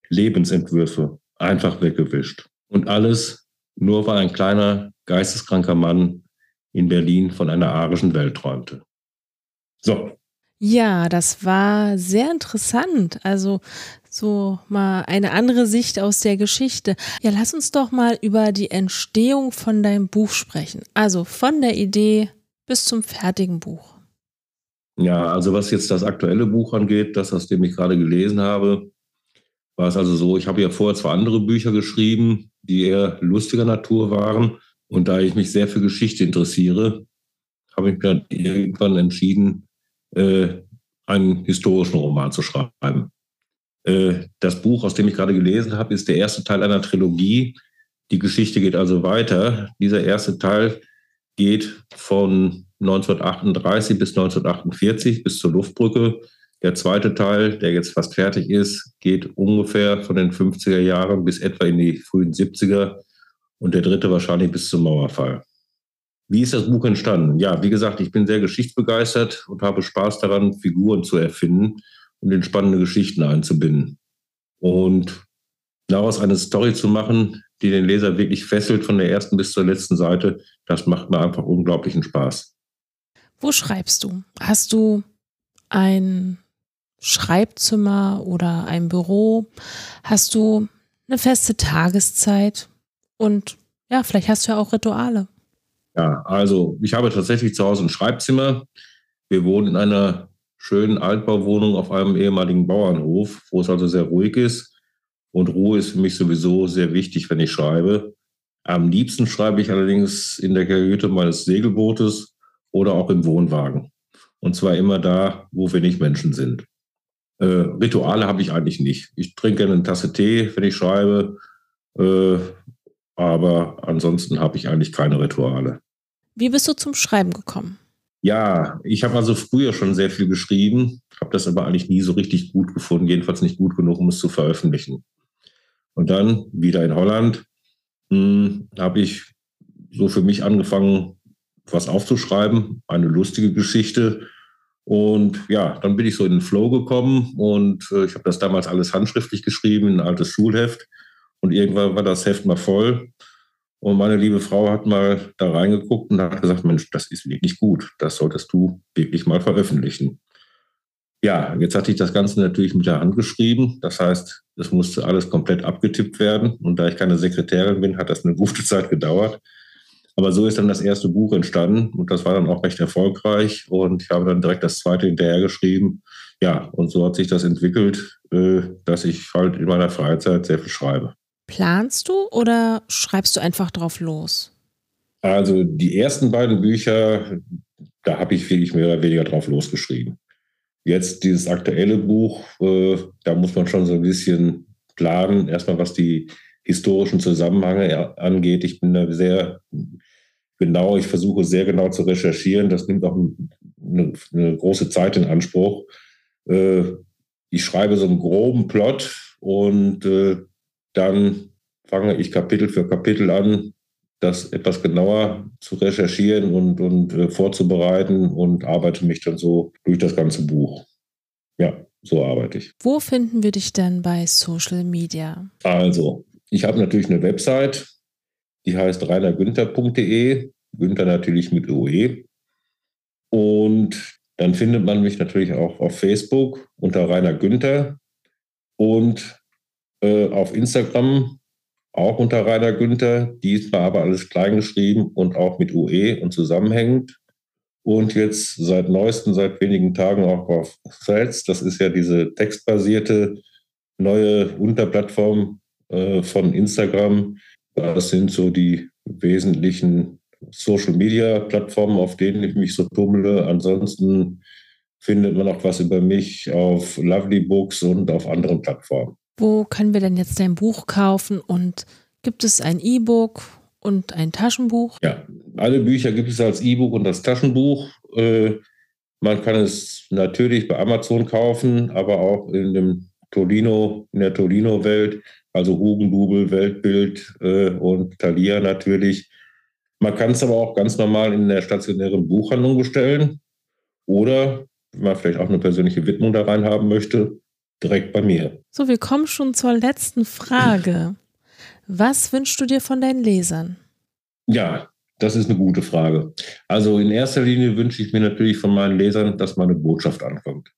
Lebensentwürfe einfach weggewischt. Und alles nur weil ein kleiner, geisteskranker Mann in Berlin von einer arischen Welt träumte. So. Ja, das war sehr interessant. Also so mal eine andere Sicht aus der Geschichte. Ja, lass uns doch mal über die Entstehung von deinem Buch sprechen. Also von der Idee bis zum fertigen Buch. Ja, also was jetzt das aktuelle Buch angeht, das, aus dem ich gerade gelesen habe, war es also so, ich habe ja vorher zwei andere Bücher geschrieben, die eher lustiger Natur waren. Und da ich mich sehr für Geschichte interessiere, habe ich mir irgendwann entschieden, äh, einen historischen Roman zu schreiben. Äh, das Buch, aus dem ich gerade gelesen habe, ist der erste Teil einer Trilogie. Die Geschichte geht also weiter. Dieser erste Teil geht von 1938 bis 1948 bis zur Luftbrücke. Der zweite Teil, der jetzt fast fertig ist, geht ungefähr von den 50er Jahren bis etwa in die frühen 70er und der dritte wahrscheinlich bis zum Mauerfall. Wie ist das Buch entstanden? Ja, wie gesagt, ich bin sehr geschichtsbegeistert und habe Spaß daran, Figuren zu erfinden und in spannende Geschichten einzubinden. Und daraus eine Story zu machen, die den Leser wirklich fesselt von der ersten bis zur letzten Seite, das macht mir einfach unglaublichen Spaß. Wo schreibst du? Hast du ein Schreibzimmer oder ein Büro? Hast du eine feste Tageszeit? Und ja, vielleicht hast du ja auch Rituale. Ja, also ich habe tatsächlich zu Hause ein Schreibzimmer. Wir wohnen in einer schönen Altbauwohnung auf einem ehemaligen Bauernhof, wo es also sehr ruhig ist. Und Ruhe ist für mich sowieso sehr wichtig, wenn ich schreibe. Am liebsten schreibe ich allerdings in der Kajüte meines Segelbootes oder auch im Wohnwagen. Und zwar immer da, wo nicht Menschen sind. Äh, Rituale habe ich eigentlich nicht. Ich trinke eine Tasse Tee, wenn ich schreibe. Äh, aber ansonsten habe ich eigentlich keine Rituale. Wie bist du zum Schreiben gekommen? Ja, ich habe also früher schon sehr viel geschrieben, habe das aber eigentlich nie so richtig gut gefunden, jedenfalls nicht gut genug, um es zu veröffentlichen. Und dann wieder in Holland hm, habe ich so für mich angefangen, was aufzuschreiben, eine lustige Geschichte. Und ja, dann bin ich so in den Flow gekommen und äh, ich habe das damals alles handschriftlich geschrieben, ein altes Schulheft. Und irgendwann war das Heft mal voll. Und meine liebe Frau hat mal da reingeguckt und hat gesagt, Mensch, das ist wirklich gut. Das solltest du wirklich mal veröffentlichen. Ja, jetzt hatte ich das Ganze natürlich mit der Hand geschrieben. Das heißt, es musste alles komplett abgetippt werden. Und da ich keine Sekretärin bin, hat das eine gute Zeit gedauert. Aber so ist dann das erste Buch entstanden und das war dann auch recht erfolgreich. Und ich habe dann direkt das zweite hinterher geschrieben. Ja, und so hat sich das entwickelt, äh, dass ich halt in meiner Freizeit sehr viel schreibe. Planst du oder schreibst du einfach drauf los? Also die ersten beiden Bücher, da habe ich wirklich mehr oder weniger drauf losgeschrieben. Jetzt dieses aktuelle Buch, äh, da muss man schon so ein bisschen planen, erstmal was die historischen Zusammenhänge angeht. Ich bin da sehr genau, ich versuche sehr genau zu recherchieren. Das nimmt auch eine, eine große Zeit in Anspruch. Äh, ich schreibe so einen groben Plot und äh, dann fange ich Kapitel für Kapitel an, das etwas genauer zu recherchieren und, und äh, vorzubereiten und arbeite mich dann so durch das ganze Buch. Ja, so arbeite ich. Wo finden wir dich denn bei Social Media? Also, ich habe natürlich eine Website, die heißt reinergünther.de, Günther natürlich mit OE. Und dann findet man mich natürlich auch auf Facebook unter Rainer Günther und äh, auf Instagram auch unter Rainer Günther, diesmal aber alles klein geschrieben und auch mit UE und zusammenhängend. Und jetzt seit neuestem, seit wenigen Tagen auch auf Threads. Das ist ja diese textbasierte neue Unterplattform äh, von Instagram. Das sind so die wesentlichen Social-Media-Plattformen, auf denen ich mich so tummle. Ansonsten findet man auch was über mich auf Lovely Books und auf anderen Plattformen. Wo können wir denn jetzt dein Buch kaufen und gibt es ein E-Book und ein Taschenbuch? Ja, alle Bücher gibt es als E-Book und als Taschenbuch. Äh, man kann es natürlich bei Amazon kaufen, aber auch in dem Tolino, in der Tolino-Welt, also Hugendubel, Weltbild äh, und Thalia natürlich. Man kann es aber auch ganz normal in der stationären Buchhandlung bestellen oder, wenn man vielleicht auch eine persönliche Widmung da rein haben möchte, direkt bei mir. So, wir kommen schon zur letzten Frage. Was wünschst du dir von deinen Lesern? Ja, das ist eine gute Frage. Also in erster Linie wünsche ich mir natürlich von meinen Lesern, dass meine Botschaft ankommt.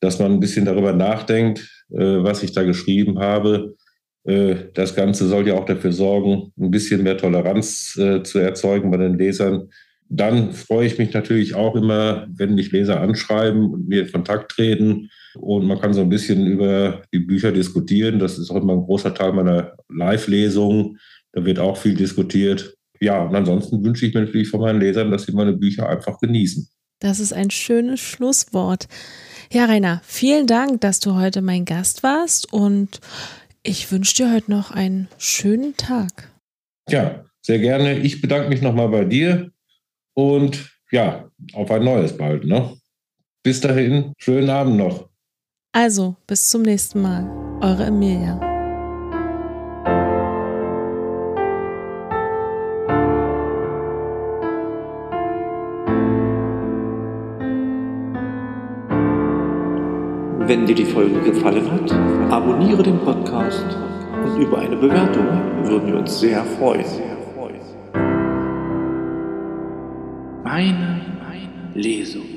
Dass man ein bisschen darüber nachdenkt, äh, was ich da geschrieben habe. Äh, das Ganze soll ja auch dafür sorgen, ein bisschen mehr Toleranz äh, zu erzeugen bei den Lesern. Dann freue ich mich natürlich auch immer, wenn mich Leser anschreiben und mir in Kontakt treten. Und man kann so ein bisschen über die Bücher diskutieren. Das ist auch immer ein großer Teil meiner Live-Lesungen. Da wird auch viel diskutiert ja, und ansonsten wünsche ich mir natürlich von meinen Lesern, dass sie meine Bücher einfach genießen. Das ist ein schönes Schlusswort. Ja, Rainer, vielen Dank, dass du heute mein Gast warst und ich wünsche dir heute noch einen schönen Tag. Ja, sehr gerne. Ich bedanke mich nochmal bei dir und ja, auf ein neues bald. Ne? Bis dahin, schönen Abend noch. Also, bis zum nächsten Mal. Eure Emilia. Wenn dir die Folge gefallen hat, abonniere den Podcast und über eine Bewertung würden wir uns sehr freuen. Meine Lesung.